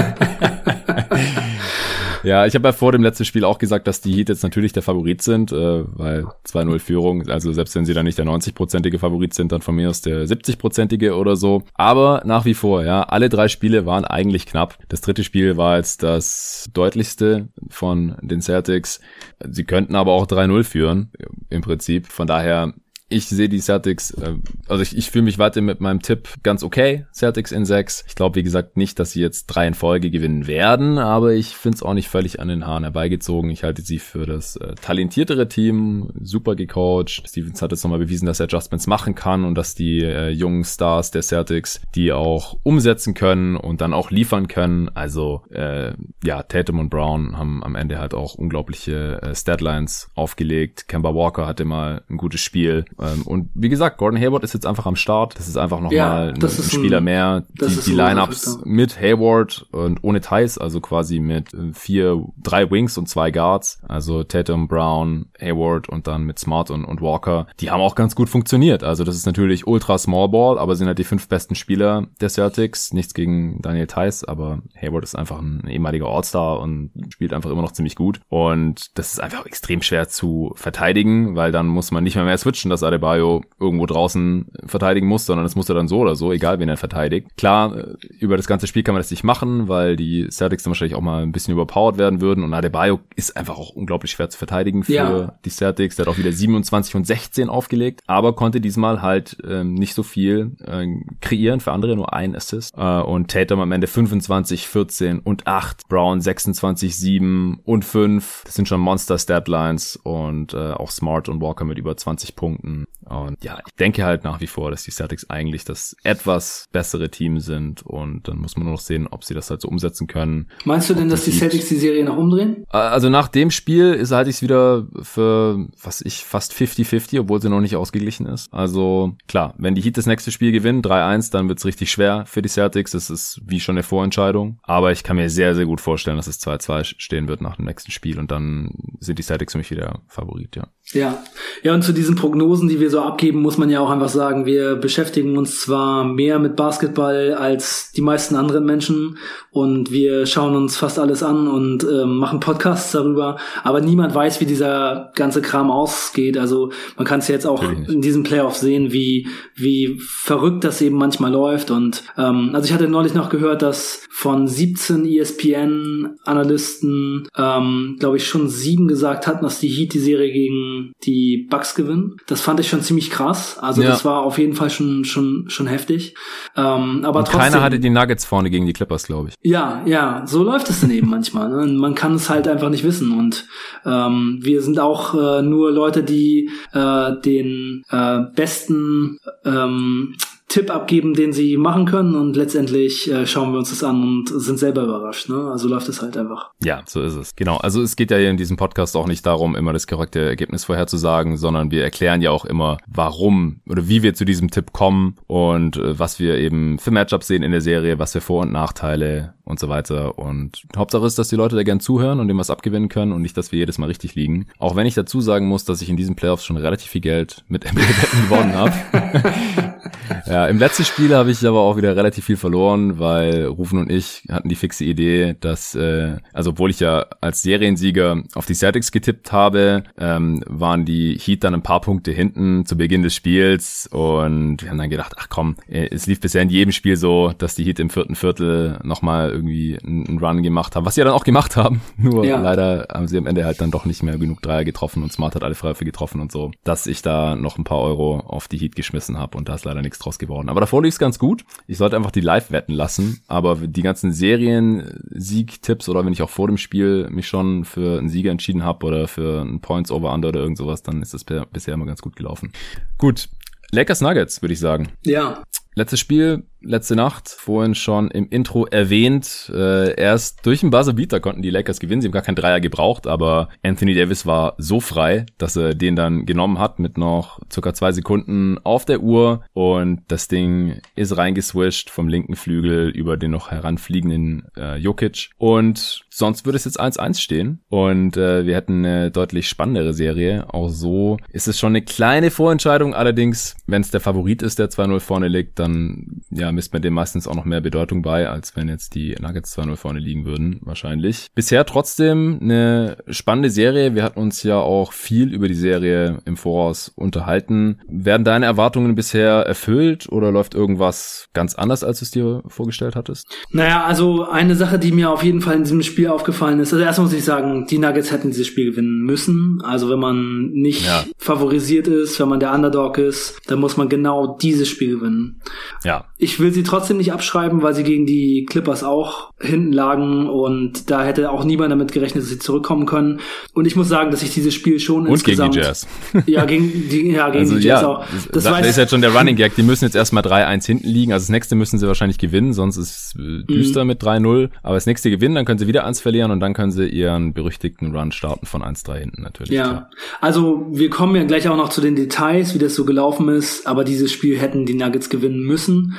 Ja, ich habe ja vor dem letzten Spiel auch gesagt, dass die Heat jetzt natürlich der Favorit sind, äh, weil 2-0 Führung, also selbst wenn sie dann nicht der 90-prozentige Favorit sind, dann von mir aus der 70-prozentige oder so. Aber nach wie vor, ja, alle drei Spiele waren eigentlich knapp. Das dritte Spiel war jetzt das deutlichste von den Celtics. Sie könnten aber auch 3-0 führen, im Prinzip. Von daher ich sehe die Celtics, äh, also ich, ich fühle mich weiter mit meinem Tipp ganz okay. Celtics in sechs. Ich glaube, wie gesagt, nicht, dass sie jetzt drei in Folge gewinnen werden, aber ich finde es auch nicht völlig an den Haaren herbeigezogen. Ich halte sie für das äh, talentiertere Team, super gecoacht. Stevens hat jetzt nochmal bewiesen, dass er Adjustments machen kann und dass die äh, jungen Stars der Celtics die auch umsetzen können und dann auch liefern können. Also äh, ja, Tatum und Brown haben am Ende halt auch unglaubliche äh, Statlines aufgelegt. Kemba Walker hatte mal ein gutes Spiel. Ähm, und wie gesagt, Gordon Hayward ist jetzt einfach am Start. Das ist einfach nochmal ja, ein, ein Spieler ein, mehr. Die, die Lineups mit Hayward und ohne Thais, also quasi mit äh, vier, drei Wings und zwei Guards. Also Tatum, Brown, Hayward und dann mit Smart und, und Walker. Die haben auch ganz gut funktioniert. Also das ist natürlich ultra small ball, aber sind halt die fünf besten Spieler der Celtics. Nichts gegen Daniel Theiss, aber Hayward ist einfach ein ehemaliger All-Star und spielt einfach immer noch ziemlich gut. Und das ist einfach extrem schwer zu verteidigen, weil dann muss man nicht mehr mehr switchen, dass alle Adebayo irgendwo draußen verteidigen muss, sondern es muss er dann so oder so, egal wen er verteidigt. Klar, äh, über das ganze Spiel kann man das nicht machen, weil die Celtics dann wahrscheinlich auch mal ein bisschen überpowered werden würden und Adebayo ist einfach auch unglaublich schwer zu verteidigen für ja. die Celtics. Der hat auch wieder 27 und 16 aufgelegt, aber konnte diesmal halt ähm, nicht so viel äh, kreieren für andere, nur ein Assist. Äh, und Tatum am Ende 25, 14 und 8, Brown 26, 7 und 5. Das sind schon Monster-Statlines und äh, auch Smart und Walker mit über 20 Punkten. Und ja, ich denke halt nach wie vor, dass die Celtics eigentlich das etwas bessere Team sind und dann muss man nur noch sehen, ob sie das halt so umsetzen können. Meinst du denn, dass die Celtics die Serie noch umdrehen? Äh, also nach dem Spiel ist halte ich es wieder für, was ich, fast 50-50, obwohl sie noch nicht ausgeglichen ist. Also klar, wenn die Heat das nächste Spiel gewinnen, 3-1, dann wird es richtig schwer für die Celtics. Das ist wie schon eine Vorentscheidung. Aber ich kann mir sehr, sehr gut vorstellen, dass es 2-2 stehen wird nach dem nächsten Spiel und dann sind die Celtics für mich wieder Favorit, ja. Ja, ja, und zu diesen Prognosen, die wir so abgeben, muss man ja auch einfach sagen, wir beschäftigen uns zwar mehr mit Basketball als die meisten anderen Menschen und wir schauen uns fast alles an und äh, machen Podcasts darüber, aber niemand weiß, wie dieser ganze Kram ausgeht. Also man kann es jetzt auch in diesem Playoff sehen, wie wie verrückt das eben manchmal läuft. Und ähm, also ich hatte neulich noch gehört, dass von 17 ESPN-Analysten, ähm, glaube ich, schon sieben gesagt hatten, dass die Heat die Serie gegen die Bucks gewinnen. Das fand ich schon ziemlich krass. Also ja. das war auf jeden Fall schon schon schon heftig. Ähm, aber Und trotzdem, keiner hatte die Nuggets vorne gegen die Clippers, glaube ich. Ja, ja, so läuft es dann eben manchmal. Ne? Man kann es halt einfach nicht wissen. Und ähm, wir sind auch äh, nur Leute, die äh, den äh, besten ähm, Tipp abgeben, den sie machen können und letztendlich äh, schauen wir uns das an und sind selber überrascht. Ne? Also läuft es halt einfach. Ja, so ist es. Genau. Also es geht ja hier in diesem Podcast auch nicht darum, immer das korrekte Ergebnis vorherzusagen, sondern wir erklären ja auch immer, warum oder wie wir zu diesem Tipp kommen und äh, was wir eben für Matchups sehen in der Serie, was für Vor- und Nachteile und so weiter. Und Hauptsache ist, dass die Leute da gern zuhören und dem was abgewinnen können und nicht, dass wir jedes Mal richtig liegen. Auch wenn ich dazu sagen muss, dass ich in diesen Playoffs schon relativ viel Geld mit NBA gewonnen habe. ja, im letzten Spiel habe ich aber auch wieder relativ viel verloren, weil Rufen und ich hatten die fixe Idee, dass, äh, also obwohl ich ja als Seriensieger auf die Celtics getippt habe, ähm, waren die Heat dann ein paar Punkte hinten zu Beginn des Spiels und wir haben dann gedacht, ach komm, äh, es lief bisher in jedem Spiel so, dass die Heat im vierten Viertel nochmal irgendwie einen Run gemacht haben, was sie ja dann auch gemacht haben, nur ja. leider haben sie am Ende halt dann doch nicht mehr genug Dreier getroffen und Smart hat alle Freiwürfe getroffen und so, dass ich da noch ein paar Euro auf die Heat geschmissen habe und da ist leider nichts draus geworden. Aber davor lief es ganz gut. Ich sollte einfach die live wetten lassen. Aber die ganzen Serien-Sieg-Tipps oder wenn ich auch vor dem Spiel mich schon für einen Sieger entschieden habe oder für ein Points over under oder irgend sowas, dann ist das bisher immer ganz gut gelaufen. Gut. Lakers Nuggets, würde ich sagen. Ja. Letztes Spiel, letzte Nacht, vorhin schon im Intro erwähnt. Äh, erst durch den Buzzer-Beater konnten die Lakers gewinnen. Sie haben gar keinen Dreier gebraucht, aber Anthony Davis war so frei, dass er den dann genommen hat mit noch circa zwei Sekunden auf der Uhr und das Ding ist reingeswischt vom linken Flügel über den noch heranfliegenden äh, Jokic. Und sonst würde es jetzt 1-1 stehen und äh, wir hätten eine deutlich spannendere Serie. Auch so ist es schon eine kleine Vorentscheidung. Allerdings, wenn es der Favorit ist, der 2-0 vorne liegt, dann ja, misst man dem meistens auch noch mehr Bedeutung bei, als wenn jetzt die Nuggets 2-0 vorne liegen würden, wahrscheinlich. Bisher trotzdem eine spannende Serie. Wir hatten uns ja auch viel über die Serie im Voraus unterhalten. Werden deine Erwartungen bisher erfüllt oder läuft irgendwas ganz anders, als du es dir vorgestellt hattest? Naja, also eine Sache, die mir auf jeden Fall in diesem Spiel aufgefallen ist, also erstmal muss ich sagen, die Nuggets hätten dieses Spiel gewinnen müssen. Also wenn man nicht ja. favorisiert ist, wenn man der Underdog ist, dann muss man genau dieses Spiel gewinnen. Ja. Ich will sie trotzdem nicht abschreiben, weil sie gegen die Clippers auch hinten lagen und da hätte auch niemand damit gerechnet, dass sie zurückkommen können. Und ich muss sagen, dass ich dieses Spiel schon und insgesamt... gegen die Jazz. Ja, gegen die, ja, gegen also, die Jazz ja, auch. Das, das, das ist jetzt schon der Running Gag. Die müssen jetzt erstmal 3-1 hinten liegen. Also das nächste müssen sie wahrscheinlich gewinnen, sonst ist es düster mhm. mit 3-0. Aber das nächste gewinnen, dann können sie wieder eins verlieren und dann können sie ihren berüchtigten Run starten von 1-3 hinten natürlich. Ja, klar. also wir kommen ja gleich auch noch zu den Details, wie das so gelaufen ist. Aber dieses Spiel hätten die Nuggets gewinnen müssen.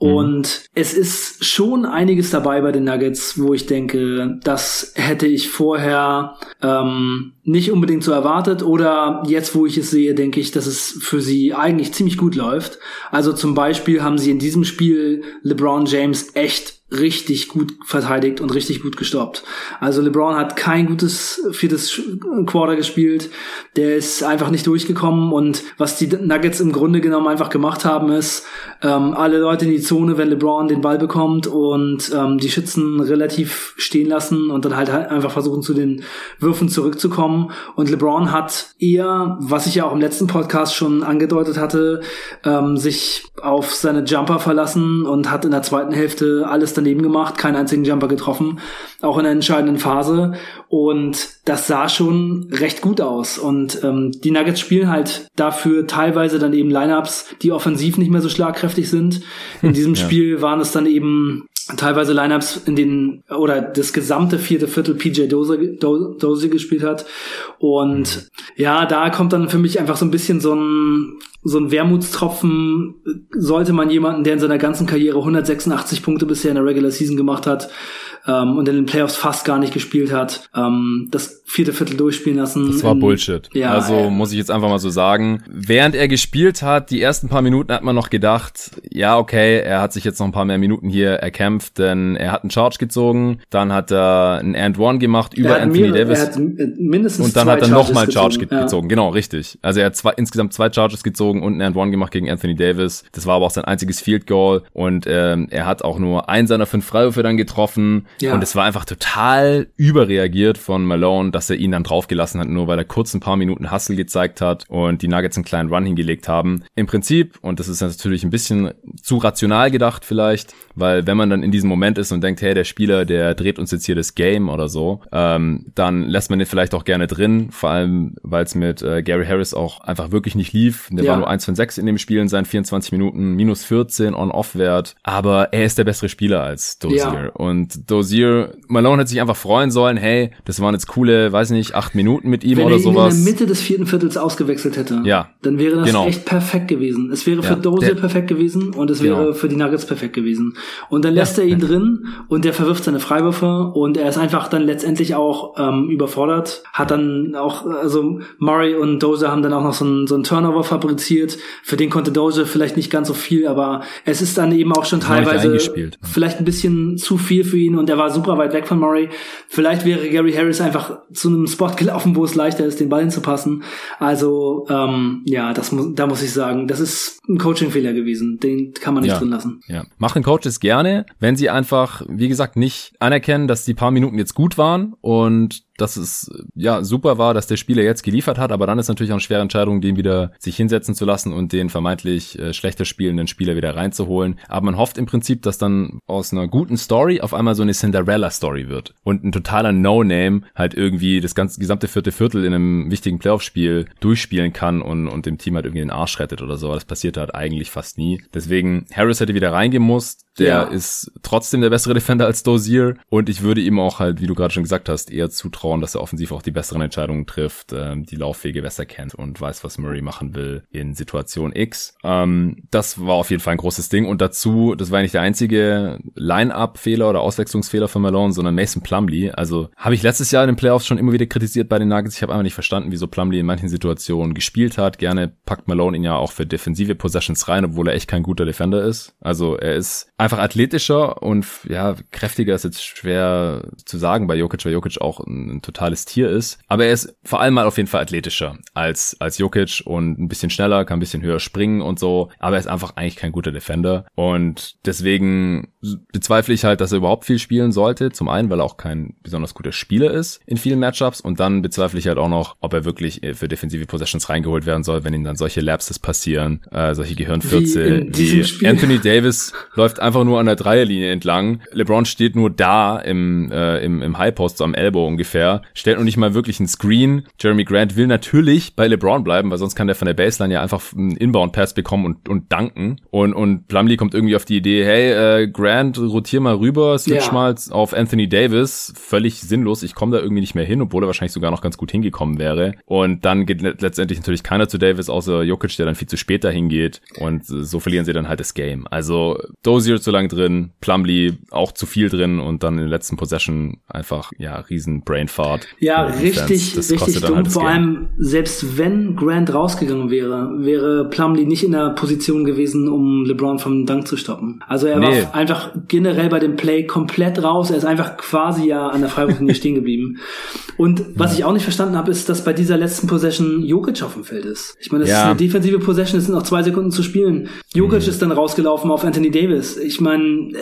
Mhm. Und es ist schon einiges dabei bei den Nuggets, wo ich denke, das hätte ich vorher ähm, nicht unbedingt so erwartet. Oder jetzt, wo ich es sehe, denke ich, dass es für sie eigentlich ziemlich gut läuft. Also zum Beispiel haben sie in diesem Spiel LeBron James echt richtig gut verteidigt und richtig gut gestoppt. Also LeBron hat kein gutes viertes Quarter gespielt. Der ist einfach nicht durchgekommen und was die Nuggets im Grunde genommen einfach gemacht haben, ist ähm, alle Leute in die Zone, wenn LeBron den Ball bekommt und ähm, die Schützen relativ stehen lassen und dann halt, halt einfach versuchen zu den Würfen zurückzukommen. Und LeBron hat eher, was ich ja auch im letzten Podcast schon angedeutet hatte, ähm, sich auf seine Jumper verlassen und hat in der zweiten Hälfte alles daneben gemacht, keinen einzigen Jumper getroffen, auch in der entscheidenden Phase. Und das sah schon recht gut aus. Und ähm, die Nuggets spielen halt dafür teilweise dann eben Lineups, die offensiv nicht mehr so schlagkräftig sind. In diesem ja. Spiel waren es dann eben teilweise Lineups, in denen oder das gesamte vierte Viertel PJ Dozie, Dozie gespielt hat. Und ja, da kommt dann für mich einfach so ein bisschen so ein so ein Wermutstropfen sollte man jemanden, der in seiner ganzen Karriere 186 Punkte bisher in der Regular Season gemacht hat, ähm, und in den Playoffs fast gar nicht gespielt hat, ähm, das vierte Viertel durchspielen lassen. Das war Bullshit. Ja, also äh, muss ich jetzt einfach mal so sagen. Während er gespielt hat, die ersten paar Minuten hat man noch gedacht, ja, okay, er hat sich jetzt noch ein paar mehr Minuten hier erkämpft, denn er hat einen Charge gezogen, dann hat er einen And One gemacht über Anthony mehrere, Davis. Er hat mindestens und dann hat er nochmal Charge gezogen. Ja. gezogen. Genau, richtig. Also er hat zwei, insgesamt zwei Charges gezogen und einen And One gemacht gegen Anthony Davis. Das war aber auch sein einziges Field Goal und ähm, er hat auch nur einen seiner fünf Freiwürfe dann getroffen. Ja. Und es war einfach total überreagiert von Malone, dass er ihn dann draufgelassen hat, nur weil er kurz ein paar Minuten Hustle gezeigt hat und die Nuggets einen kleinen Run hingelegt haben. Im Prinzip, und das ist natürlich ein bisschen zu rational gedacht vielleicht, weil wenn man dann in diesem Moment ist und denkt, hey, der Spieler, der dreht uns jetzt hier das Game oder so, ähm, dann lässt man den vielleicht auch gerne drin, vor allem, weil es mit äh, Gary Harris auch einfach wirklich nicht lief. Der ja. war nur 1 von 6 in dem Spiel in seinen 24 Minuten, minus 14 On-Off-Wert, aber er ist der bessere Spieler als Dozier. Ja. Und Dozier, Malone hätte sich einfach freuen sollen, hey, das waren jetzt coole, weiß nicht, acht Minuten mit ihm Wenn oder sowas. Wenn er ihn in der Mitte des vierten Viertels ausgewechselt hätte, ja. dann wäre das genau. echt perfekt gewesen. Es wäre für ja, Dozier perfekt gewesen und es wäre genau. für die Nuggets perfekt gewesen. Und dann lässt ja. er ihn drin und der verwirft seine Freiwürfe und er ist einfach dann letztendlich auch ähm, überfordert. Hat dann auch, also Murray und Dozier haben dann auch noch so einen, so einen Turnover fabriziert. Für den konnte Dozier vielleicht nicht ganz so viel, aber es ist dann eben auch schon teilweise vielleicht ein bisschen zu viel für ihn und er war super weit weg von Murray. Vielleicht wäre Gary Harris einfach zu einem Spot gelaufen, wo es leichter ist, den Ball hinzupassen. Also ähm, ja, das muss, da muss ich sagen, das ist ein Coaching-Fehler gewesen. Den kann man nicht ja, drin lassen. Ja, machen Coaches gerne, wenn sie einfach, wie gesagt, nicht anerkennen, dass die paar Minuten jetzt gut waren und dass es ja super war, dass der Spieler jetzt geliefert hat, aber dann ist natürlich auch eine schwere Entscheidung, den wieder sich hinsetzen zu lassen und den vermeintlich äh, schlechter spielenden Spieler wieder reinzuholen. Aber man hofft im Prinzip, dass dann aus einer guten Story auf einmal so eine Cinderella-Story wird und ein totaler No-Name halt irgendwie das ganze gesamte vierte Viertel in einem wichtigen Playoff-Spiel durchspielen kann und, und dem Team halt irgendwie den Arsch rettet oder so. Das passiert halt eigentlich fast nie. Deswegen, Harris hätte wieder reingemusst. Der ja. ist trotzdem der bessere Defender als Dozier und ich würde ihm auch halt, wie du gerade schon gesagt hast, eher zutrauen, vertrauen, dass er offensiv auch die besseren Entscheidungen trifft, ähm, die Laufwege besser kennt und weiß, was Murray machen will in Situation X. Ähm, das war auf jeden Fall ein großes Ding. Und dazu, das war nicht der einzige Line-Up-Fehler oder Auswechslungsfehler von Malone, sondern Mason Plumlee. Also habe ich letztes Jahr in den Playoffs schon immer wieder kritisiert bei den Nuggets. Ich habe einfach nicht verstanden, wieso Plumlee in manchen Situationen gespielt hat. Gerne packt Malone ihn ja auch für defensive Possessions rein, obwohl er echt kein guter Defender ist. Also er ist einfach athletischer und ja, kräftiger ist jetzt schwer zu sagen bei Jokic, weil Jokic auch ein ein totales Tier ist. Aber er ist vor allem mal auf jeden Fall athletischer als, als Jokic und ein bisschen schneller, kann ein bisschen höher springen und so. Aber er ist einfach eigentlich kein guter Defender. Und deswegen bezweifle ich halt, dass er überhaupt viel spielen sollte. Zum einen, weil er auch kein besonders guter Spieler ist in vielen Matchups. Und dann bezweifle ich halt auch noch, ob er wirklich für defensive Possessions reingeholt werden soll, wenn ihm dann solche Lapses passieren, äh, solche Gehirnfürze. Wie, wie Anthony Davis läuft einfach nur an der Dreierlinie entlang. LeBron steht nur da im, äh, im, im High Post so am Elbow ungefähr ja, stellt noch nicht mal wirklich einen Screen. Jeremy Grant will natürlich bei LeBron bleiben, weil sonst kann der von der Baseline ja einfach einen Inbound-Pass bekommen und, und danken. Und, und Plumlee kommt irgendwie auf die Idee, hey, äh, Grant, rotier mal rüber, switch ja. mal auf Anthony Davis. Völlig sinnlos. Ich komme da irgendwie nicht mehr hin, obwohl er wahrscheinlich sogar noch ganz gut hingekommen wäre. Und dann geht letztendlich natürlich keiner zu Davis, außer Jokic, der dann viel zu spät dahin geht. Und so verlieren sie dann halt das Game. Also Dozier zu lang drin, Plumlee auch zu viel drin und dann in der letzten Possession einfach, ja, riesen Brain Fahrt. Ja, richtig, richtig dumm. Halt Vor allem, selbst wenn Grant rausgegangen wäre, wäre Plumlee nicht in der Position gewesen, um LeBron vom Dank zu stoppen. Also er nee. war einfach generell bei dem Play komplett raus. Er ist einfach quasi ja an der Freiwurflinie stehen geblieben. Und was ich auch nicht verstanden habe, ist, dass bei dieser letzten Possession Jokic auf dem Feld ist. Ich meine, das ja. ist eine defensive Possession, es sind noch zwei Sekunden zu spielen. Jokic mhm. ist dann rausgelaufen auf Anthony Davis. Ich meine,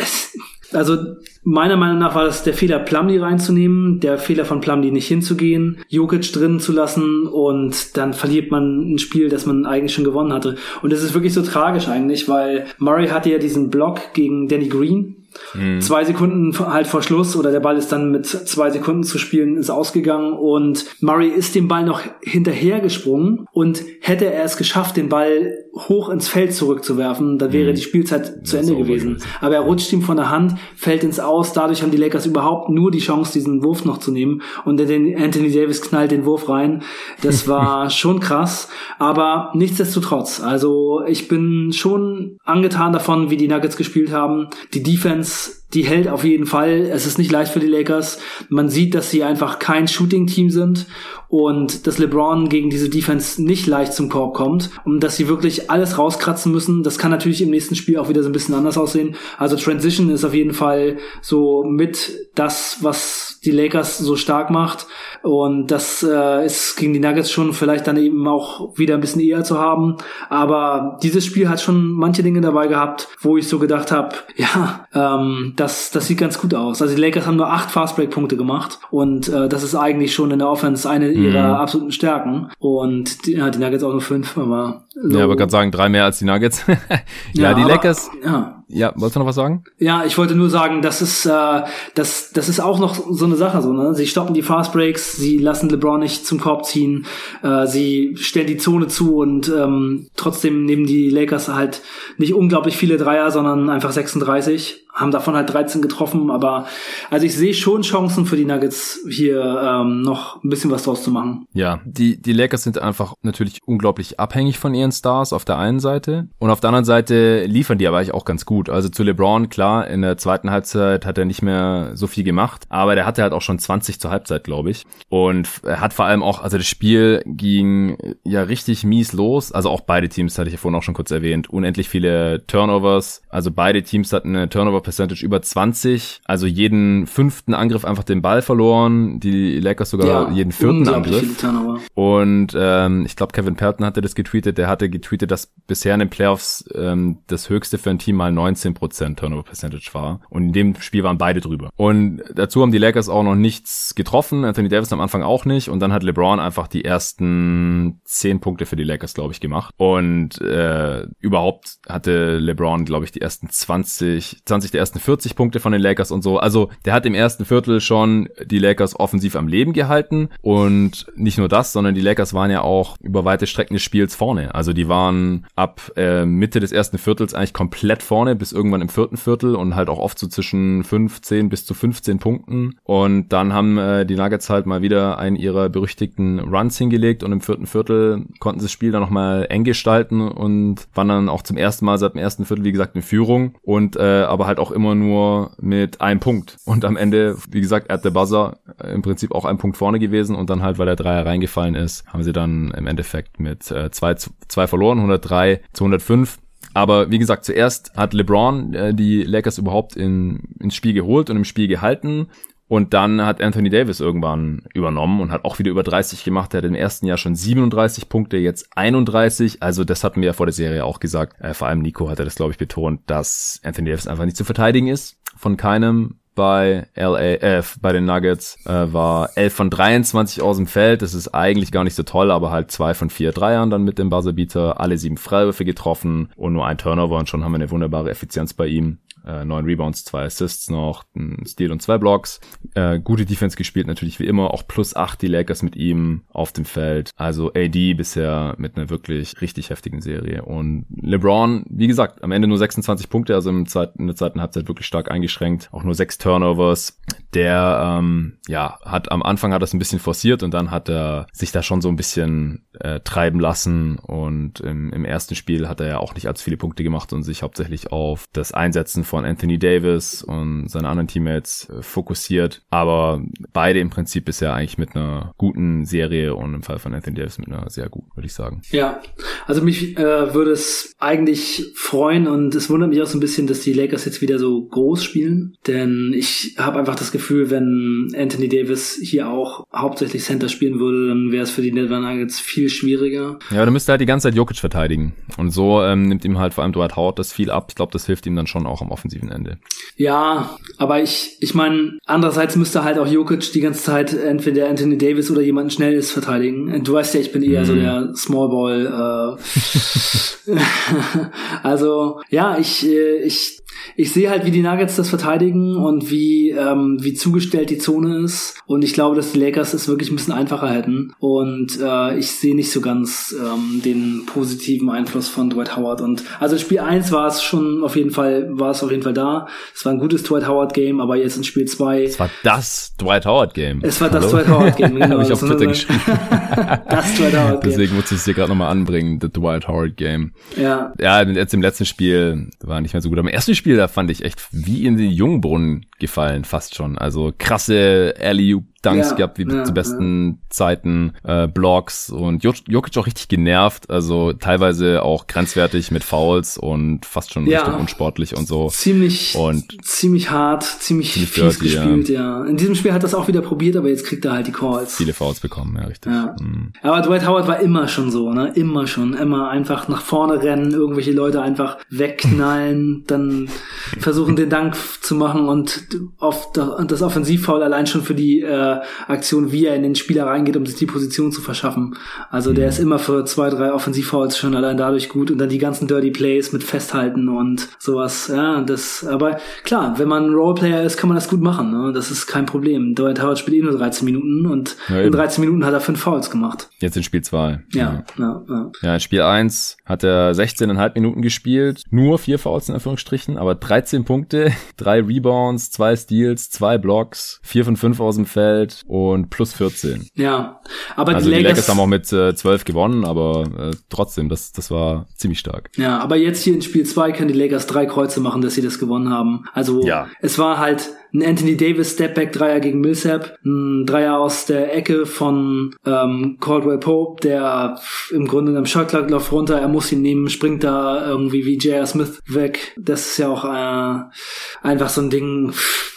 also meiner Meinung nach war das der Fehler, Plumlee reinzunehmen, der Fehler von Plumlee nicht hinzugehen, Jokic drin zu lassen und dann verliert man ein Spiel, das man eigentlich schon gewonnen hatte. Und das ist wirklich so tragisch eigentlich, weil Murray hatte ja diesen Block gegen Danny Green, Mhm. Zwei Sekunden halt vor Schluss oder der Ball ist dann mit zwei Sekunden zu spielen ist ausgegangen und Murray ist dem Ball noch hinterhergesprungen und hätte er es geschafft, den Ball hoch ins Feld zurückzuwerfen, dann wäre mhm. die Spielzeit zu Ende gewesen. Aber er rutscht ihm von der Hand, fällt ins Aus, dadurch haben die Lakers überhaupt nur die Chance, diesen Wurf noch zu nehmen und den Anthony Davis knallt den Wurf rein. Das war schon krass, aber nichtsdestotrotz, also ich bin schon angetan davon, wie die Nuggets gespielt haben. Die Defense since die hält auf jeden Fall. Es ist nicht leicht für die Lakers. Man sieht, dass sie einfach kein Shooting-Team sind und dass LeBron gegen diese Defense nicht leicht zum Korb kommt und dass sie wirklich alles rauskratzen müssen. Das kann natürlich im nächsten Spiel auch wieder so ein bisschen anders aussehen. Also Transition ist auf jeden Fall so mit das, was die Lakers so stark macht. Und das äh, ist gegen die Nuggets schon vielleicht dann eben auch wieder ein bisschen eher zu haben. Aber dieses Spiel hat schon manche Dinge dabei gehabt, wo ich so gedacht habe, ja, ähm, das, das sieht ganz gut aus. Also die Lakers haben nur acht Fastbreak-Punkte gemacht und äh, das ist eigentlich schon in der Offense eine mhm. ihrer absoluten Stärken. Und die, ja, die Nuggets auch nur fünf, aber so. Ja, aber gerade sagen, drei mehr als die Nuggets. ja, ja, die aber, Lakers. Ja. Ja, wolltest du noch was sagen? Ja, ich wollte nur sagen, das ist, äh, das, das ist auch noch so eine Sache, so, ne? Sie stoppen die Fast Breaks, sie lassen LeBron nicht zum Korb ziehen, äh, sie stellen die Zone zu und ähm, trotzdem nehmen die Lakers halt nicht unglaublich viele Dreier, sondern einfach 36 haben davon halt 13 getroffen, aber also ich sehe schon Chancen für die Nuggets hier ähm, noch ein bisschen was draus zu machen. Ja, die die Lakers sind einfach natürlich unglaublich abhängig von ihren Stars auf der einen Seite und auf der anderen Seite liefern die aber eigentlich auch ganz gut. Also zu LeBron klar, in der zweiten Halbzeit hat er nicht mehr so viel gemacht, aber der hatte halt auch schon 20 zur Halbzeit, glaube ich. Und er hat vor allem auch, also das Spiel ging ja richtig mies los. Also auch beide Teams hatte ich ja vorhin auch schon kurz erwähnt, unendlich viele Turnovers. Also beide Teams hatten eine Turnover Percentage über 20, also jeden fünften Angriff einfach den Ball verloren, die Lakers sogar ja, jeden vierten Angriff. Und ähm, ich glaube, Kevin Pelton hatte das getweetet, der hatte getweetet, dass bisher in den Playoffs ähm, das höchste für ein Team mal 19% Turnover Percentage war. Und in dem Spiel waren beide drüber. Und dazu haben die Lakers auch noch nichts getroffen, Anthony Davis am Anfang auch nicht. Und dann hat LeBron einfach die ersten 10 Punkte für die Lakers, glaube ich, gemacht. Und äh, überhaupt hatte LeBron, glaube ich, die ersten 20, 20 der ersten 40 Punkte von den Lakers und so. Also der hat im ersten Viertel schon die Lakers offensiv am Leben gehalten und nicht nur das, sondern die Lakers waren ja auch über weite Strecken des Spiels vorne. Also die waren ab äh, Mitte des ersten Viertels eigentlich komplett vorne bis irgendwann im vierten Viertel und halt auch oft so zwischen 15 bis zu 15 Punkten. Und dann haben äh, die Nuggets halt mal wieder einen ihrer berüchtigten Runs hingelegt und im vierten Viertel konnten sie das Spiel dann nochmal eng gestalten und waren dann auch zum ersten Mal seit dem ersten Viertel, wie gesagt, in Führung und äh, aber halt auch immer nur mit einem Punkt. Und am Ende, wie gesagt, at the buzzer äh, im Prinzip auch ein Punkt vorne gewesen und dann halt, weil der Dreier reingefallen ist, haben sie dann im Endeffekt mit äh, zwei, zwei verloren, 103 zu 105. Aber wie gesagt, zuerst hat LeBron äh, die Lakers überhaupt in, ins Spiel geholt und im Spiel gehalten. Und dann hat Anthony Davis irgendwann übernommen und hat auch wieder über 30 gemacht. Er hat im ersten Jahr schon 37 Punkte, jetzt 31. Also das hatten wir ja vor der Serie auch gesagt. Äh, vor allem Nico hat er das, glaube ich, betont, dass Anthony Davis einfach nicht zu verteidigen ist. Von keinem bei LA, bei den Nuggets äh, war 11 von 23 aus dem Feld. Das ist eigentlich gar nicht so toll, aber halt zwei von vier Dreiern dann mit dem Buzzerbeater, alle sieben Freiwürfe getroffen und nur ein Turnover und schon haben wir eine wunderbare Effizienz bei ihm äh, neun Rebounds, zwei Assists noch, ein Steal und zwei Blocks. Äh, gute Defense gespielt natürlich wie immer, auch plus acht die Lakers mit ihm auf dem Feld. Also AD bisher mit einer wirklich richtig heftigen Serie. Und LeBron, wie gesagt, am Ende nur 26 Punkte, also im zweiten, in der zweiten Halbzeit wirklich stark eingeschränkt. Auch nur sechs Turnovers. Der ähm, ja hat am Anfang hat das ein bisschen forciert und dann hat er sich da schon so ein bisschen äh, treiben lassen und im, im ersten Spiel hat er ja auch nicht allzu viele Punkte gemacht und sich hauptsächlich auf das Einsetzen von Anthony Davis und seine anderen Teammates äh, fokussiert. Aber beide im Prinzip bisher eigentlich mit einer guten Serie und im Fall von Anthony Davis mit einer sehr guten, würde ich sagen. Ja, also mich äh, würde es eigentlich freuen und es wundert mich auch so ein bisschen, dass die Lakers jetzt wieder so groß spielen, denn ich habe einfach das Gefühl, wenn Anthony Davis hier auch hauptsächlich Center spielen würde, dann wäre es für die Denver Nuggets viel schwieriger. Ja, aber dann müsste halt die ganze Zeit Jokic verteidigen und so ähm, nimmt ihm halt vor allem Dwight Howard das viel ab. Ich glaube, das hilft ihm dann schon auch am offensiven Ende. Ja, aber ich ich meine, andererseits müsste halt auch Jokic die ganze Zeit entweder Anthony Davis oder jemanden Schnelles verteidigen. Du weißt ja, ich bin eher mm. so mhm. der Small Ball äh, also ja, ich, äh, ich ich sehe halt, wie die Nuggets das verteidigen und wie, ähm, wie zugestellt die Zone ist. Und ich glaube, dass die Lakers es wirklich ein bisschen einfacher hätten. Und äh, ich sehe nicht so ganz ähm, den positiven Einfluss von Dwight Howard. Und also Spiel 1 war es schon auf jeden Fall, war es auf jeden Fall da. Es war ein gutes Dwight Howard Game, aber jetzt in Spiel 2. Es war das Dwight Howard Game. Es war Hallo? das Dwight Howard Game, genau. Habe ich auf Twitter geschrieben. das Dwight Howard Game. Deswegen muss ich es dir gerade nochmal anbringen, the Dwight Howard Game. Ja. Ja, jetzt im letzten Spiel war nicht mehr so gut. Aber im ersten Spiel, da fand ich echt wie in den Jungbrunnen gefallen, fast schon. Also krasse alley Dunks ja, gehabt, wie ja, zu besten ja. Zeiten, äh, Blocks und Jokic auch richtig genervt, also teilweise auch grenzwertig mit Fouls und fast schon ja, Richtung unsportlich und so. Ziemlich, und ziemlich hart, ziemlich, ziemlich fies dirty, gespielt, ja. In diesem Spiel hat das auch wieder probiert, aber jetzt kriegt er halt die Calls. Viele Fouls bekommen, ja, richtig. Mhm. Aber Dwight Howard war immer schon so, ne, immer schon, immer einfach nach vorne rennen, irgendwelche Leute einfach wegknallen, dann versuchen den Dank zu machen und oft das Offensivfoul allein schon für die äh, Aktion, wie er in den Spieler reingeht, um sich die Position zu verschaffen. Also der mhm. ist immer für zwei, drei Offensivfouls schon allein dadurch gut und dann die ganzen Dirty Plays mit Festhalten und sowas. Ja, das, aber klar, wenn man ein Roleplayer ist, kann man das gut machen. Ne? Das ist kein Problem. Dwight Howard spielt eh nur 13 Minuten und ja, in 13 Minuten hat er fünf Fouls gemacht. Jetzt in Spiel 2. Ja, ja, ja. Ja, in Spiel 1 hat er 16,5 Minuten gespielt, nur vier Fouls in Anführungsstrichen, aber 13 Punkte, drei Rebounds, zwei Steals, zwei Blocks, vier von fünf aus dem Feld, Feld und plus 14. Ja, aber also die, Lakers, die Lakers haben auch mit äh, 12 gewonnen, aber äh, trotzdem, das, das war ziemlich stark. Ja, aber jetzt hier in Spiel 2 können die Lakers drei Kreuze machen, dass sie das gewonnen haben. Also ja. es war halt ein Anthony Davis Stepback Dreier gegen Millsap, ein Dreier aus der Ecke von ähm, Caldwell Pope, der im Grunde in einem Shotclock läuft runter, er muss ihn nehmen, springt da irgendwie wie J.R. Smith weg. Das ist ja auch äh, einfach so ein Ding,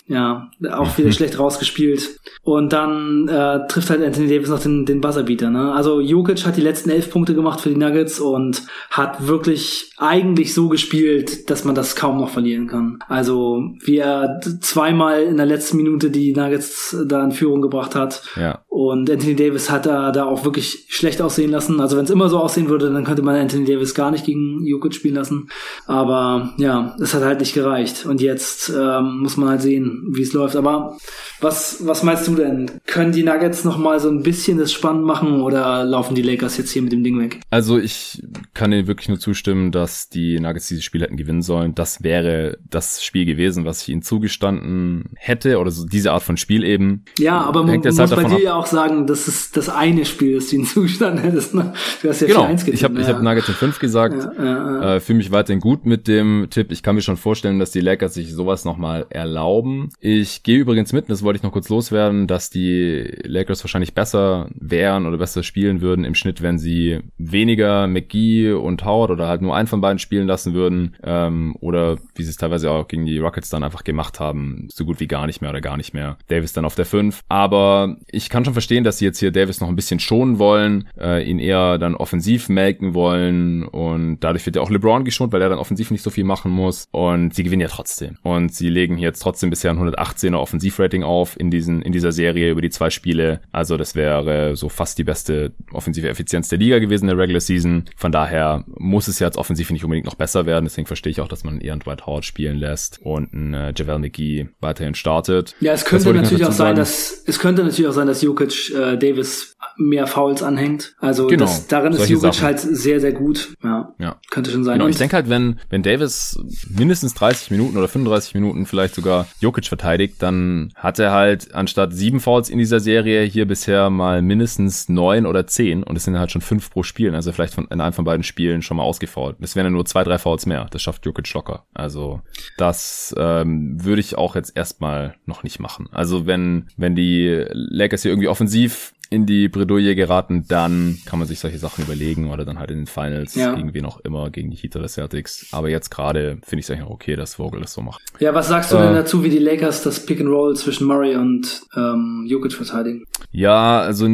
ja, auch wieder schlecht rausgespielt. Und dann äh, trifft halt Anthony Davis noch den, den Buzzerbeater. Ne? Also Jokic hat die letzten elf Punkte gemacht für die Nuggets und hat wirklich eigentlich so gespielt, dass man das kaum noch verlieren kann. Also wie er zweimal in der letzten Minute die Nuggets da in Führung gebracht hat. Ja. Und Anthony Davis hat da, da auch wirklich schlecht aussehen lassen. Also wenn es immer so aussehen würde, dann könnte man Anthony Davis gar nicht gegen Jokic spielen lassen. Aber ja, es hat halt nicht gereicht. Und jetzt ähm, muss man halt sehen, wie es läuft. Aber was, was meinst du denn? Können die Nuggets noch mal so ein bisschen das spannend machen oder laufen die Lakers jetzt hier mit dem Ding weg? Also ich kann dir wirklich nur zustimmen, dass die Nuggets dieses Spiel hätten gewinnen sollen. Das wäre das Spiel gewesen, was ich ihnen zugestanden hätte oder so diese Art von Spiel eben. Ja, aber man muss halt bei dir ja auch sagen, das ist das eine Spiel, das du ihnen zugestanden hättest. Ne? Du hast ja genau. 1 getippt, ich habe ja. ich hab Nuggets in 5 gesagt. Ja, ja, äh, Fühle mich weiterhin gut mit dem Tipp. Ich kann mir schon vorstellen, dass die Lakers sich sowas nochmal erlauben. Ich gehe übrigens mit, das wollte ich noch kurz loswerden, dass die Lakers wahrscheinlich besser wären oder besser spielen würden im Schnitt, wenn sie weniger McGee und Howard oder halt nur einen von beiden spielen lassen würden. Ähm, oder wie sie es teilweise auch gegen die Rockets dann einfach gemacht haben, so gut wie gar nicht mehr oder gar nicht mehr. Davis dann auf der 5. Aber ich kann schon verstehen, dass sie jetzt hier Davis noch ein bisschen schonen wollen, äh, ihn eher dann offensiv melken wollen und dadurch wird ja auch LeBron geschont, weil er dann offensiv nicht so viel machen muss und sie gewinnen ja trotzdem. Und sie legen hier jetzt trotzdem bisher ein 118er Offensivrating auf in diesen in dieser Serie über die zwei Spiele. Also das wäre so fast die beste offensive Effizienz der Liga gewesen in der Regular Season. Von daher muss es jetzt offensiv nicht unbedingt noch besser werden. Deswegen verstehe ich auch, dass man eher einen Dwight Howard spielen lässt und einen äh, JaVale McGee weiterhin startet. Ja, es könnte natürlich auch sein, dass es könnte natürlich auch sein, dass Jokic äh, Davis mehr Fouls anhängt. Also genau, das, darin ist Jokic Sachen. halt sehr, sehr gut. Ja. Ja. Könnte schon sein. Genau, ich denke halt, wenn, wenn Davis mindestens 30 Minuten oder 35 Minuten vielleicht sogar Jokic verteidigt, dann hat er halt anstatt sieben Fouls in dieser Serie hier bisher mal mindestens neun oder zehn und es sind halt schon fünf pro Spiel. Also vielleicht von, in einem von beiden Spielen schon mal ausgefault. Das wären ja nur zwei, drei Fouls mehr. Das schafft Jokic locker. Also das ähm, würde ich auch jetzt erstmal noch nicht machen. Also wenn, wenn die Lakers hier irgendwie offensiv in die Bredouille geraten, dann kann man sich solche Sachen überlegen oder dann halt in den Finals ja. gegen wen auch immer, gegen die Heat oder Celtics. Aber jetzt gerade finde ich es eigentlich auch okay, dass Vogel das so macht. Ja, was sagst du äh, denn dazu, wie die Lakers das Pick and Roll zwischen Murray und ähm, Jokic verteidigen? Ja, also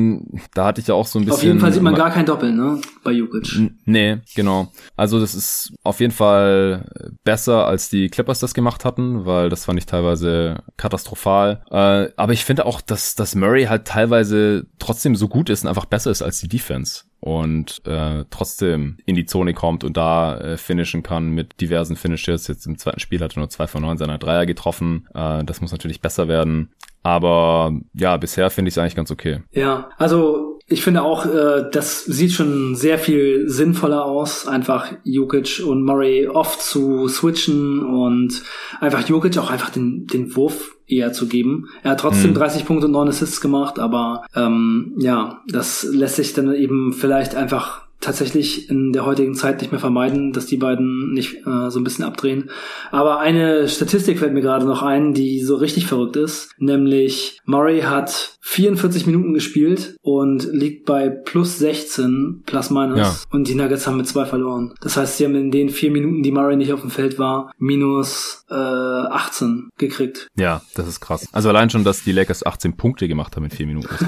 da hatte ich ja auch so ein bisschen. Auf jeden Fall sieht man gar kein Doppel, ne? Bei Jokic. Nee, genau. Also das ist auf jeden Fall besser, als die Clippers das gemacht hatten, weil das fand ich teilweise katastrophal. Äh, aber ich finde auch, dass, dass Murray halt teilweise trotzdem so gut ist und einfach besser ist als die Defense und äh, trotzdem in die Zone kommt und da äh, finishen kann mit diversen Finishes. Jetzt im zweiten Spiel hat er nur zwei von neun seiner Dreier getroffen. Äh, das muss natürlich besser werden. Aber ja, bisher finde ich es eigentlich ganz okay. Ja, also ich finde auch, äh, das sieht schon sehr viel sinnvoller aus, einfach Jokic und Murray oft zu switchen und einfach Jokic auch einfach den, den Wurf eher zu geben. Er hat trotzdem mhm. 30 Punkte und 9 Assists gemacht, aber ähm, ja, das lässt sich dann eben vielleicht einfach tatsächlich in der heutigen Zeit nicht mehr vermeiden, dass die beiden nicht äh, so ein bisschen abdrehen. Aber eine Statistik fällt mir gerade noch ein, die so richtig verrückt ist, nämlich Murray hat 44 Minuten gespielt und liegt bei plus 16 plus minus ja. und die Nuggets haben mit zwei verloren. Das heißt, sie haben in den vier Minuten, die Murray nicht auf dem Feld war, minus äh, 18 gekriegt. Ja, das ist krass. Also allein schon, dass die Lakers 18 Punkte gemacht haben in vier Minuten.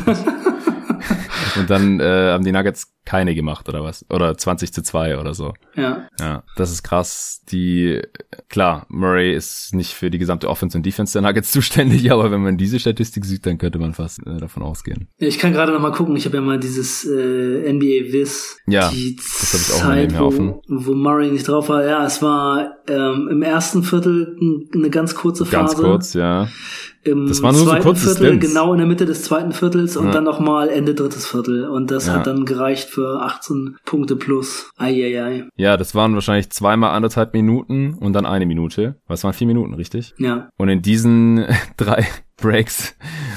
Und dann äh, haben die Nuggets keine gemacht oder was? Oder 20 zu 2 oder so. Ja. Ja, das ist krass. Die, klar, Murray ist nicht für die gesamte Offense und Defense der Nuggets zuständig, aber wenn man diese Statistik sieht, dann könnte man fast äh, davon ausgehen. Ich kann gerade noch mal gucken. Ich habe ja mal dieses äh, NBA Viz. Ja, die das habe ich auch Zeit, mal offen. Wo, wo Murray nicht drauf war. Ja, es war ähm, im ersten Viertel eine ganz kurze Phase. Ganz kurz, ja im das war nur zweiten so Viertel, Stints. genau in der Mitte des zweiten Viertels und ja. dann nochmal Ende drittes Viertel. Und das ja. hat dann gereicht für 18 Punkte plus. Eieiei. Ja, das waren wahrscheinlich zweimal anderthalb Minuten und dann eine Minute. Was waren vier Minuten, richtig? Ja. Und in diesen drei Breaks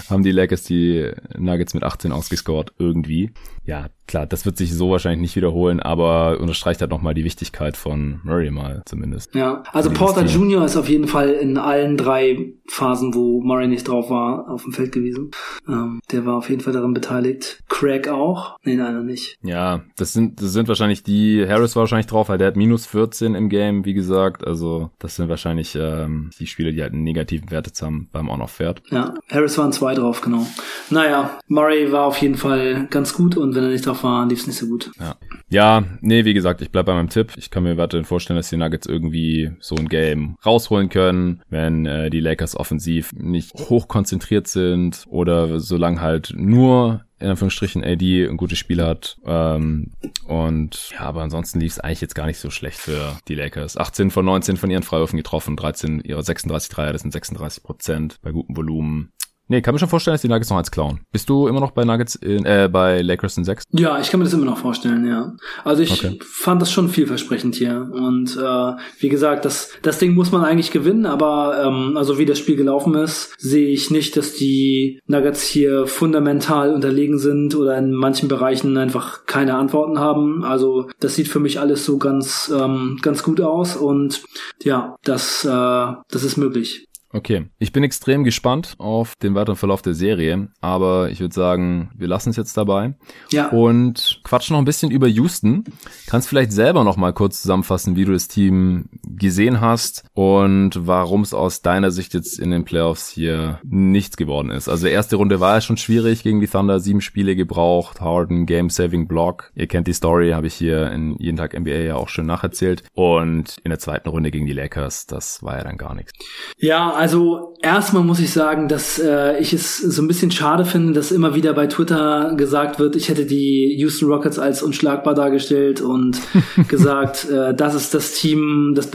haben die Lakers die Nuggets mit 18 ausgescored irgendwie. Ja, klar, das wird sich so wahrscheinlich nicht wiederholen, aber unterstreicht halt nochmal die Wichtigkeit von Murray mal zumindest. Ja, also Porter. Jr. ist auf jeden Fall in allen drei Phasen, wo Murray nicht drauf war, auf dem Feld gewesen. Ähm, der war auf jeden Fall daran beteiligt. Craig auch? Nee, leider nicht. Ja, das sind, das sind wahrscheinlich die, Harris war wahrscheinlich drauf, weil der hat minus 14 im Game, wie gesagt. Also das sind wahrscheinlich ähm, die Spiele, die halt einen negativen Wert jetzt haben beim On-Off-Wert. Ja, Harris waren zwei drauf, genau. Naja, Murray war auf jeden Fall ganz gut und wenn er nicht drauf war, lief es nicht so gut. Ja. ja, nee, wie gesagt, ich bleib bei meinem Tipp. Ich kann mir weiterhin vorstellen, dass die Nuggets irgendwie so ein Game rausholen können, wenn äh, die Lakers offensiv nicht hoch konzentriert sind oder solange halt nur in Anführungsstrichen AD ein gutes Spiel hat. Ähm, und ja, aber ansonsten lief es eigentlich jetzt gar nicht so schlecht für die Lakers. 18 von 19 von ihren Freiwürfen getroffen, 13 ihrer 36 Dreier, das sind 36 Prozent bei gutem Volumen. Nee, kann mir schon vorstellen, dass die Nuggets noch eins klauen. Bist du immer noch bei Nuggets in, äh, bei Lakers in 6? Ja, ich kann mir das immer noch vorstellen, ja. Also ich okay. fand das schon vielversprechend hier. Und äh, wie gesagt, das, das Ding muss man eigentlich gewinnen, aber ähm, also wie das Spiel gelaufen ist, sehe ich nicht, dass die Nuggets hier fundamental unterlegen sind oder in manchen Bereichen einfach keine Antworten haben. Also das sieht für mich alles so ganz, ähm, ganz gut aus und ja, das, äh, das ist möglich. Okay, ich bin extrem gespannt auf den weiteren Verlauf der Serie, aber ich würde sagen, wir lassen es jetzt dabei. Ja. Und quatschen noch ein bisschen über Houston. Kannst vielleicht selber noch mal kurz zusammenfassen, wie du das Team gesehen hast und warum es aus deiner Sicht jetzt in den Playoffs hier nichts geworden ist. Also erste Runde war ja schon schwierig gegen die Thunder, sieben Spiele gebraucht, Harden, Game-Saving Block. Ihr kennt die Story, habe ich hier in jeden Tag NBA ja auch schon nacherzählt. Und in der zweiten Runde gegen die Lakers, das war ja dann gar nichts. Ja, also erstmal muss ich sagen, dass äh, ich es so ein bisschen schade finde, dass immer wieder bei Twitter gesagt wird, ich hätte die Houston Rockets als unschlagbar dargestellt und gesagt, äh, das ist das Team, das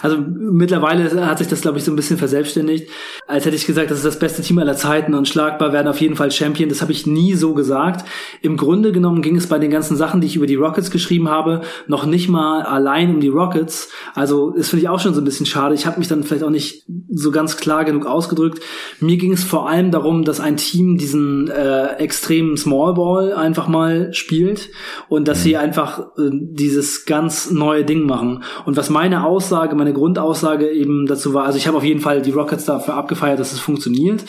also mittlerweile hat sich das glaube ich so ein bisschen verselbstständigt, als hätte ich gesagt, das ist das beste Team aller Zeiten und schlagbar werden auf jeden Fall Champion. Das habe ich nie so gesagt. Im Grunde genommen ging es bei den ganzen Sachen, die ich über die Rockets geschrieben habe, noch nicht mal allein um die Rockets. Also das finde ich auch schon so ein bisschen schade. Ich habe mich dann vielleicht auch nicht so ganz klar genug ausgedrückt. Mir ging es vor allem darum, dass ein Team diesen äh, extremen Small Ball einfach mal spielt und dass sie mhm. einfach äh, dieses ganz neue Ding machen. Und was meine Aussage, meine Grundaussage eben dazu war, also ich habe auf jeden Fall die Rockets dafür abgefeiert, dass es funktioniert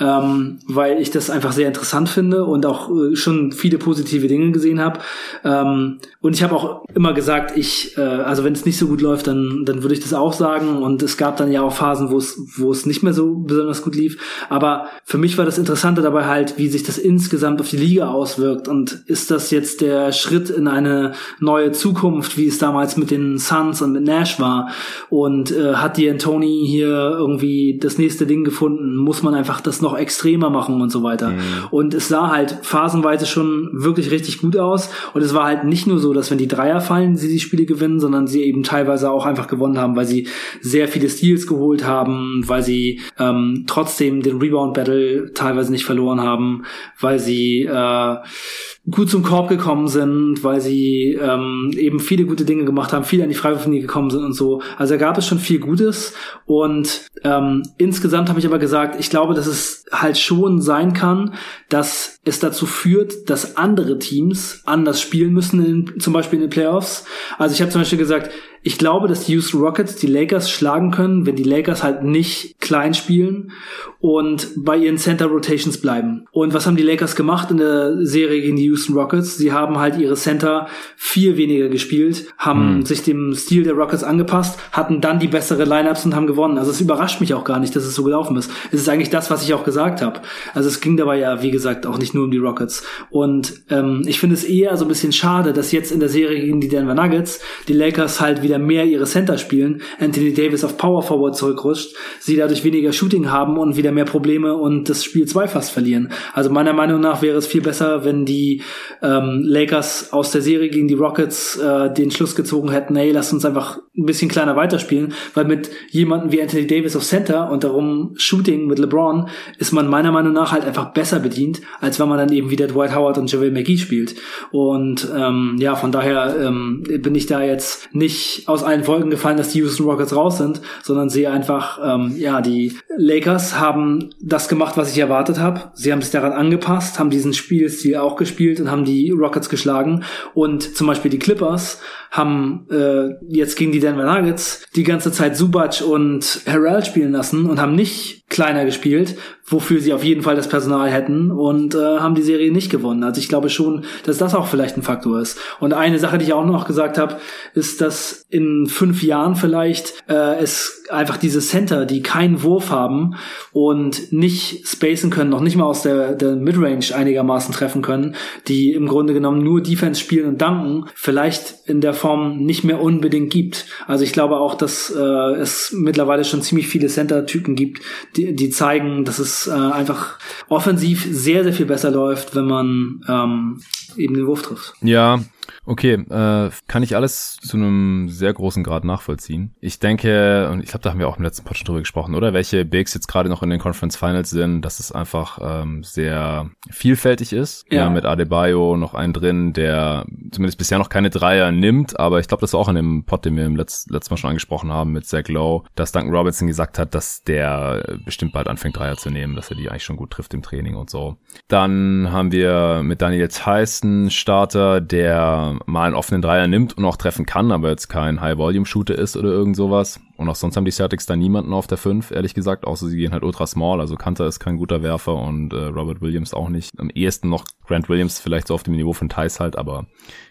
ähm, weil ich das einfach sehr interessant finde und auch äh, schon viele positive Dinge gesehen habe. Ähm, und ich habe auch immer gesagt, ich, äh, also wenn es nicht so gut läuft, dann, dann würde ich das auch sagen. Und es gab dann ja auch Phasen, wo es, wo es nicht mehr so besonders gut lief. Aber für mich war das Interessante dabei halt, wie sich das insgesamt auf die Liga auswirkt. Und ist das jetzt der Schritt in eine neue Zukunft, wie es damals mit den Suns und mit Nash war? Und äh, hat die Anthony hier irgendwie das nächste Ding gefunden? Muss man einfach das noch extremer machen und so weiter. Mhm. Und es sah halt phasenweise schon wirklich richtig gut aus. Und es war halt nicht nur so, dass wenn die Dreier fallen, sie die Spiele gewinnen, sondern sie eben teilweise auch einfach gewonnen haben, weil sie sehr viele Steals geholt haben, weil sie ähm, trotzdem den Rebound-Battle teilweise nicht verloren haben, weil sie äh, gut zum Korb gekommen sind, weil sie ähm, eben viele gute Dinge gemacht haben, viel an die Freiwurflinie gekommen sind und so. Also da gab es schon viel Gutes und ähm, insgesamt habe ich aber gesagt, ich glaube, dass es halt schon sein kann, dass es dazu führt, dass andere Teams anders spielen müssen, in, zum Beispiel in den Playoffs. Also ich habe zum Beispiel gesagt, ich glaube, dass die Houston Rockets die Lakers schlagen können, wenn die Lakers halt nicht klein spielen und bei ihren Center Rotations bleiben. Und was haben die Lakers gemacht in der Serie gegen die Houston Rockets? Sie haben halt ihre Center viel weniger gespielt, haben mhm. sich dem Stil der Rockets angepasst, hatten dann die bessere Lineups und haben gewonnen. Also es überrascht mich auch gar nicht, dass es so gelaufen ist. Es ist eigentlich das, was ich auch gesagt habe. Also es ging dabei ja, wie gesagt, auch nicht nur um die Rockets. Und ähm, ich finde es eher so ein bisschen schade, dass jetzt in der Serie gegen die Denver Nuggets die Lakers halt wieder mehr ihre Center spielen, Anthony Davis auf Power Forward zurückrutscht, sie dadurch weniger Shooting haben und wieder mehr Probleme und das Spiel zwei fast verlieren. Also meiner Meinung nach wäre es viel besser, wenn die ähm, Lakers aus der Serie gegen die Rockets äh, den Schluss gezogen hätten, hey, lass uns einfach ein bisschen kleiner weiterspielen, weil mit jemandem wie Anthony Davis auf Center und darum Shooting mit LeBron ist man meiner Meinung nach halt einfach besser bedient, als wenn man dann eben wieder Dwight Howard und JaVale McGee spielt. Und ähm, ja, von daher ähm, bin ich da jetzt nicht aus allen Folgen gefallen, dass die Houston Rockets raus sind, sondern sehe einfach, ähm, ja, die Lakers haben das gemacht, was ich erwartet habe. Sie haben sich daran angepasst, haben diesen Spielstil auch gespielt und haben die Rockets geschlagen. Und zum Beispiel die Clippers haben äh, jetzt gegen die Denver Nuggets die ganze Zeit Subac und Harrell spielen lassen und haben nicht kleiner gespielt, wofür sie auf jeden Fall das Personal hätten und äh, haben die Serie nicht gewonnen. Also ich glaube schon, dass das auch vielleicht ein Faktor ist. Und eine Sache, die ich auch noch gesagt habe, ist, dass in fünf Jahren vielleicht äh, es einfach diese Center, die keinen Wurf haben und nicht spacen können, noch nicht mal aus der, der Midrange einigermaßen treffen können, die im Grunde genommen nur Defense spielen und danken, vielleicht in der Form nicht mehr unbedingt gibt. Also ich glaube auch, dass äh, es mittlerweile schon ziemlich viele Center-Typen gibt, die, die zeigen, dass es äh, einfach offensiv sehr, sehr viel besser läuft, wenn man ähm, eben den Wurf trifft. Ja, Okay, äh, kann ich alles zu einem sehr großen Grad nachvollziehen. Ich denke, und ich glaube, da haben wir auch im letzten Podcast drüber gesprochen, oder? Welche Bigs jetzt gerade noch in den Conference Finals sind, dass es einfach ähm, sehr vielfältig ist. Ja. ja. mit Adebayo noch einen drin, der zumindest bisher noch keine Dreier nimmt, aber ich glaube, das war auch in dem Pod, den wir im Letz letzten Mal schon angesprochen haben mit Zach Lowe, dass Duncan Robinson gesagt hat, dass der bestimmt bald anfängt, Dreier zu nehmen, dass er die eigentlich schon gut trifft im Training und so. Dann haben wir mit Daniel Tyson Starter, der mal einen offenen Dreier nimmt und auch treffen kann, aber jetzt kein High-Volume-Shooter ist oder irgend sowas. Und auch sonst haben die Celtics da niemanden auf der 5, ehrlich gesagt, außer sie gehen halt ultra small. Also Kanter ist kein guter Werfer und äh, Robert Williams auch nicht. Am ehesten noch Grant Williams vielleicht so auf dem Niveau von Thais halt, aber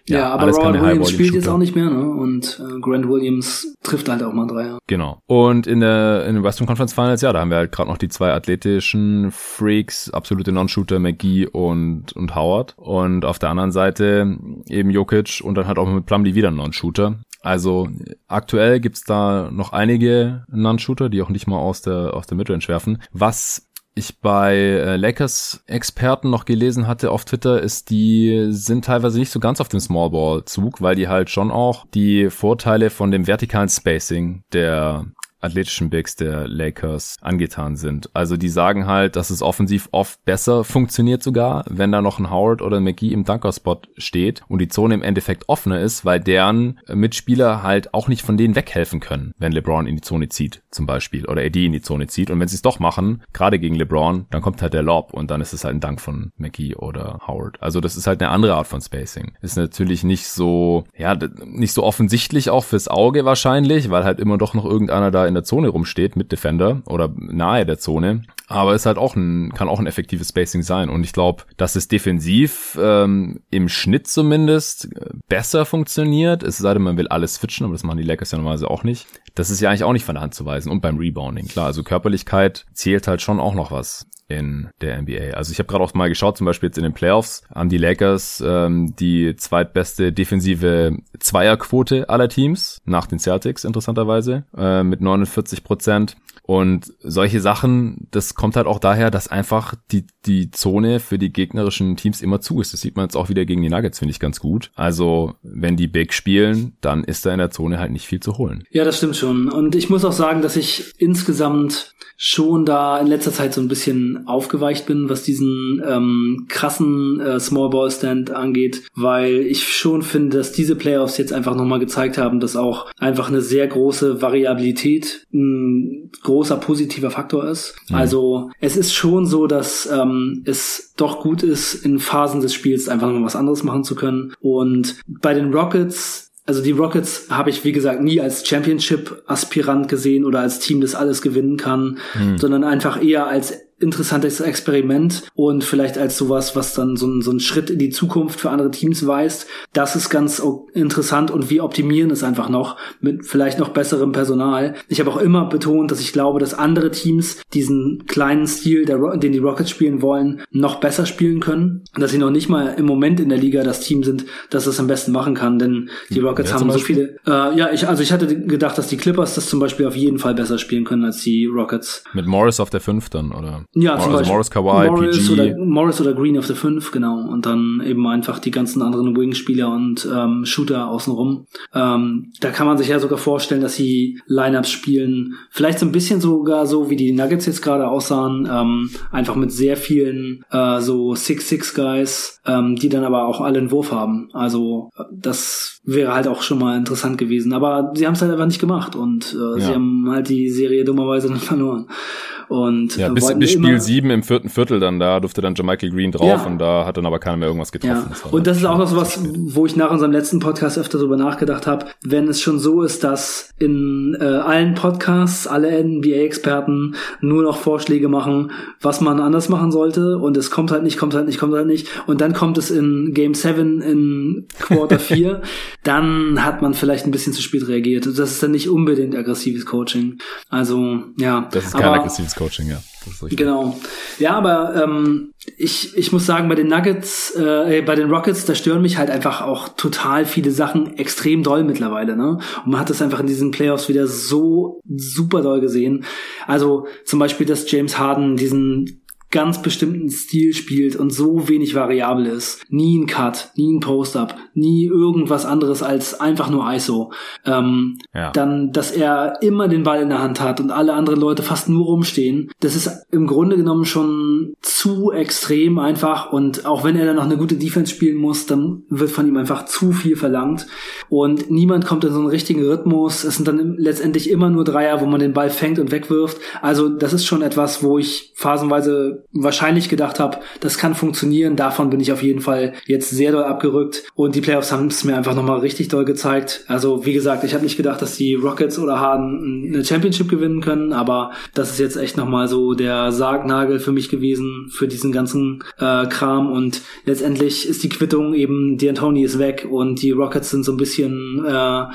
ja, ja aber alles Robert Williams spielt jetzt auch nicht mehr, ne? Und äh, Grant Williams trifft halt auch mal Dreier. Genau. Und in der in den Western Conference Finals, ja, da haben wir halt gerade noch die zwei athletischen Freaks, absolute Non-Shooter, McGee und und Howard. Und auf der anderen Seite eben Jokic und dann halt auch mit Plumlee wieder ein Non-Shooter. Also aktuell gibt's da noch einige Non-Shooter, die auch nicht mal aus der, aus der Midrange werfen. Was ich bei äh, Lakers-Experten noch gelesen hatte auf Twitter, ist, die sind teilweise nicht so ganz auf dem Smallball-Zug, weil die halt schon auch die Vorteile von dem vertikalen Spacing der athletischen Bigs der Lakers angetan sind. Also die sagen halt, dass es offensiv oft besser funktioniert sogar, wenn da noch ein Howard oder ein McGee im Dunkerspot steht und die Zone im Endeffekt offener ist, weil deren Mitspieler halt auch nicht von denen weghelfen können, wenn LeBron in die Zone zieht zum Beispiel oder AD in die Zone zieht. Und wenn sie es doch machen, gerade gegen LeBron, dann kommt halt der Lob und dann ist es halt ein Dank von McGee oder Howard. Also das ist halt eine andere Art von Spacing. Ist natürlich nicht so, ja, nicht so offensichtlich auch fürs Auge wahrscheinlich, weil halt immer doch noch irgendeiner da in der Zone rumsteht mit Defender oder nahe der Zone. Aber ist halt auch ein, kann auch ein effektives Spacing sein. Und ich glaube, dass es defensiv ähm, im Schnitt zumindest besser funktioniert. Es sei denn, man will alles switchen, aber das machen die Lakers ja normalerweise auch nicht. Das ist ja eigentlich auch nicht von der Hand zu weisen. Und beim Rebounding, klar, also Körperlichkeit zählt halt schon auch noch was in der NBA. Also ich habe gerade auch mal geschaut, zum Beispiel jetzt in den Playoffs haben die Lakers ähm, die zweitbeste defensive Zweierquote aller Teams nach den Celtics interessanterweise äh, mit 49 Prozent. Und solche Sachen, das kommt halt auch daher, dass einfach die, die Zone für die gegnerischen Teams immer zu ist. Das sieht man jetzt auch wieder gegen die Nuggets, finde ich ganz gut. Also, wenn die Big spielen, dann ist da in der Zone halt nicht viel zu holen. Ja, das stimmt schon. Und ich muss auch sagen, dass ich insgesamt schon da in letzter Zeit so ein bisschen aufgeweicht bin, was diesen ähm, krassen äh, Small Ball Stand angeht, weil ich schon finde, dass diese Playoffs jetzt einfach nochmal gezeigt haben, dass auch einfach eine sehr große Variabilität ein großer positiver Faktor ist. Mhm. Also es ist schon so, dass ähm, es doch gut ist, in Phasen des Spiels einfach noch was anderes machen zu können. Und bei den Rockets also die Rockets habe ich, wie gesagt, nie als Championship-Aspirant gesehen oder als Team, das alles gewinnen kann, mhm. sondern einfach eher als interessantes Experiment und vielleicht als sowas, was dann so ein, so ein Schritt in die Zukunft für andere Teams weist. Das ist ganz interessant und wir optimieren es einfach noch mit vielleicht noch besserem Personal. Ich habe auch immer betont, dass ich glaube, dass andere Teams diesen kleinen Stil, der, den die Rockets spielen wollen, noch besser spielen können. Dass sie noch nicht mal im Moment in der Liga das Team sind, das es am besten machen kann, denn die Rockets ja, haben so viele. Äh, ja, ich, also ich hatte gedacht, dass die Clippers das zum Beispiel auf jeden Fall besser spielen können als die Rockets. Mit Morris auf der 5 dann, oder? Ja, zum also Beispiel Morris Kawhi, Morris PG. Oder, Morris oder Green auf der 5, genau. Und dann eben einfach die ganzen anderen Wing-Spieler und ähm, Shooter außenrum. Ähm, da kann man sich ja sogar vorstellen, dass sie Lineups spielen. Vielleicht so ein bisschen sogar so, wie die Nuggets jetzt gerade aussahen. Ähm, einfach mit sehr vielen äh, so 6-6-Guys, ähm, die dann aber auch alle einen Wurf haben. Also das wäre halt auch schon mal interessant gewesen. Aber sie haben es halt einfach nicht gemacht und äh, ja. sie haben halt die Serie dummerweise dann verloren. Und ja, bis, bis Spiel 7 im vierten Viertel dann, da durfte dann Jamichael Green drauf ja. und da hat dann aber keiner mehr irgendwas getroffen. Ja. Und das ist auch noch so was, wo ich nach unserem letzten Podcast öfter drüber nachgedacht habe, wenn es schon so ist, dass in äh, allen Podcasts alle NBA-Experten nur noch Vorschläge machen, was man anders machen sollte und es kommt halt nicht, kommt halt nicht, kommt halt nicht und dann kommt es in Game 7 in Quarter 4, dann hat man vielleicht ein bisschen zu spät reagiert. Das ist dann nicht unbedingt aggressives Coaching. Also, ja. Das ist kein aber, aggressives Coaching, ja. Genau. Ja, aber ähm, ich, ich muss sagen, bei den Nuggets, äh, bei den Rockets, da stören mich halt einfach auch total viele Sachen extrem doll mittlerweile, ne? Und man hat das einfach in diesen Playoffs wieder so super doll gesehen. Also zum Beispiel, dass James Harden diesen ganz bestimmten Stil spielt und so wenig variabel ist. Nie ein Cut, nie ein Post-Up, nie irgendwas anderes als einfach nur ISO. Ähm, ja. Dann, dass er immer den Ball in der Hand hat und alle anderen Leute fast nur rumstehen. Das ist im Grunde genommen schon zu extrem einfach und auch wenn er dann noch eine gute Defense spielen muss, dann wird von ihm einfach zu viel verlangt und niemand kommt in so einen richtigen Rhythmus. Es sind dann letztendlich immer nur Dreier, wo man den Ball fängt und wegwirft. Also das ist schon etwas, wo ich phasenweise wahrscheinlich gedacht habe, das kann funktionieren. Davon bin ich auf jeden Fall jetzt sehr doll abgerückt. Und die Playoffs haben es mir einfach nochmal richtig doll gezeigt. Also wie gesagt, ich habe nicht gedacht, dass die Rockets oder Harden eine Championship gewinnen können, aber das ist jetzt echt nochmal so der Sargnagel für mich gewesen, für diesen ganzen äh, Kram. Und letztendlich ist die Quittung eben, die Anthony ist weg und die Rockets sind so ein bisschen äh,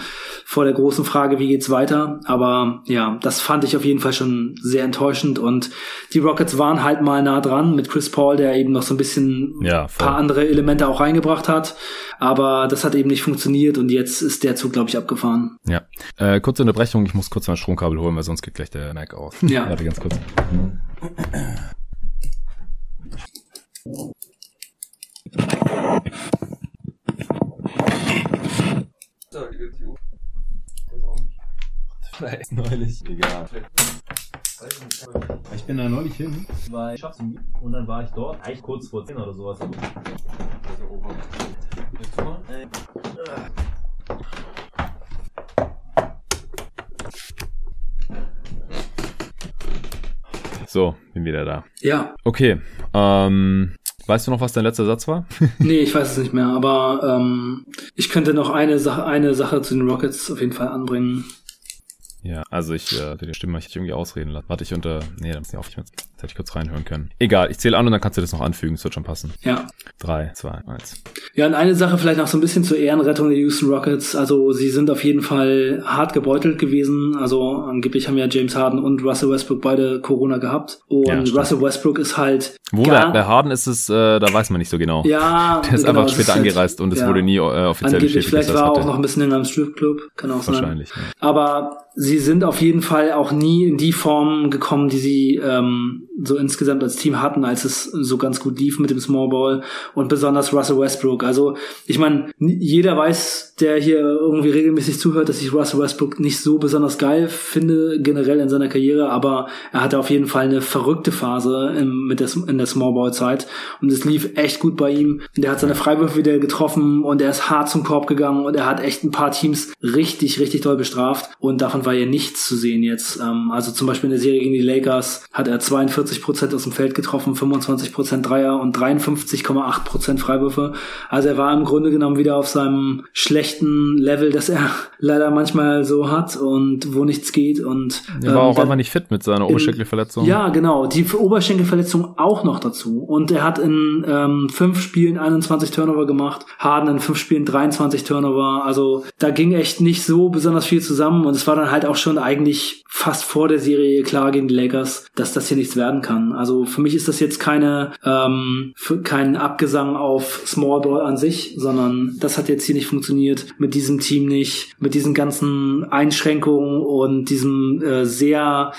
vor der großen Frage, wie geht's weiter. Aber ja, das fand ich auf jeden Fall schon sehr enttäuschend. Und die Rockets waren halt mal mal nah dran mit Chris Paul, der eben noch so ein bisschen ja, paar andere Elemente auch reingebracht hat. Aber das hat eben nicht funktioniert und jetzt ist der Zug, glaube ich, abgefahren. Ja. Äh, kurze Unterbrechung, ich muss kurz mein Stromkabel holen, weil sonst geht gleich der Nike aus. Ja. Warte ganz kurz. neulich. Egal. Ich bin da neulich hin, weil ich und dann war ich dort, eigentlich kurz vor 10 oder sowas. So, bin wieder da. Ja. Okay. Ähm, weißt du noch, was dein letzter Satz war? nee, ich weiß es nicht mehr, aber ähm, ich könnte noch eine Sache, eine Sache zu den Rockets auf jeden Fall anbringen. Ja, also ich, äh, die Stimme ich irgendwie ausreden lassen. Warte, ich unter, nee, da muss ich auf, ich, jetzt hätte ich kurz reinhören können. Egal, ich zähle an und dann kannst du das noch anfügen, es wird schon passen. Ja. Drei, zwei, eins. Ja, und eine Sache vielleicht noch so ein bisschen zur Ehrenrettung der Houston Rockets. Also sie sind auf jeden Fall hart gebeutelt gewesen. Also angeblich haben ja James Harden und Russell Westbrook beide Corona gehabt. Und Ja. Russell Westbrook ist halt Wo gar, bei, Harden ist es, äh, da weiß man nicht so genau. ja, Der ist genau, einfach das später halt- angereist und es ja. wurde nie äh, offiziell Angeblich, bestätigt, vielleicht war er auch noch ein bisschen in einem Stripclub, kann auch sein. Wahrscheinlich. Ja. Aber sie sind auf jeden Fall auch nie in die Form gekommen, die sie ähm, so insgesamt als Team hatten, als es so ganz gut lief mit dem Small Ball und besonders Russell Westbrook. Also ich meine, jeder weiß, der hier irgendwie regelmäßig zuhört, dass ich Russell Westbrook nicht so besonders geil finde generell in seiner Karriere, aber er hatte auf jeden Fall eine verrückte Phase im, mit der, in der Small Ball Zeit und es lief echt gut bei ihm. Und er hat seine Freiwürfe wieder getroffen und er ist hart zum Korb gegangen und er hat echt ein paar Teams richtig, richtig doll bestraft und davon war ja nichts zu sehen jetzt. Ähm, also zum Beispiel in der Serie gegen die Lakers hat er 42 Prozent aus dem Feld getroffen, 25 Prozent Dreier und 53,8 Prozent Freiwürfe. Also er war im Grunde genommen wieder auf seinem schlechten Level, das er leider manchmal so hat und wo nichts geht und Er war ähm, auch einfach nicht fit mit seiner Oberschenkelverletzung. ja, genau. Die Oberschenkelverletzung auch noch dazu. Und er hat in ähm, fünf Spielen 21 Turnover gemacht, Harden in fünf Spielen 23 Turnover. Also da ging echt nicht so besonders viel zusammen. Und es war dann halt auch schon eigentlich fast vor der Serie klar gegen die Lakers, dass das hier nichts werden kann. Also für mich ist das jetzt keine ähm, kein Abgesang auf Small Ball an sich, sondern das hat jetzt hier nicht funktioniert mit diesem Team nicht, mit diesen ganzen Einschränkungen und diesem äh, sehr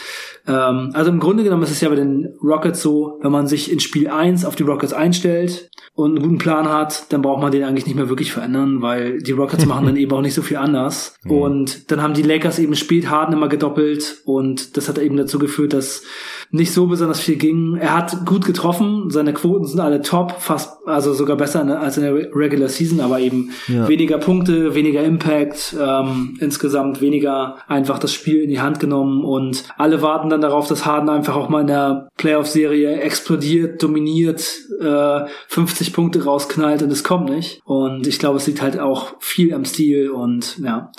ähm, also im Grunde genommen ist es ja bei den Rockets so, wenn man sich in Spiel 1 auf die Rockets einstellt und einen guten Plan hat, dann braucht man den eigentlich nicht mehr wirklich verändern, weil die Rockets machen dann eben auch nicht so viel anders. Und dann haben die Lakers eben spät Harden immer gedoppelt und das hat eben dazu geführt, dass nicht so besonders viel ging. Er hat gut getroffen, seine Quoten sind alle top, fast, also sogar besser als in der Re- Regular Season, aber eben Ja. weniger Punkte, weniger Impact, ähm, insgesamt weniger einfach das Spiel in die Hand genommen und alle warten dann darauf, dass Harden einfach auch mal in der Playoff-Serie explodiert, dominiert, äh, 50 Punkte rausknallt und es kommt nicht. Und ich glaube, es liegt halt auch viel am Stil und ja,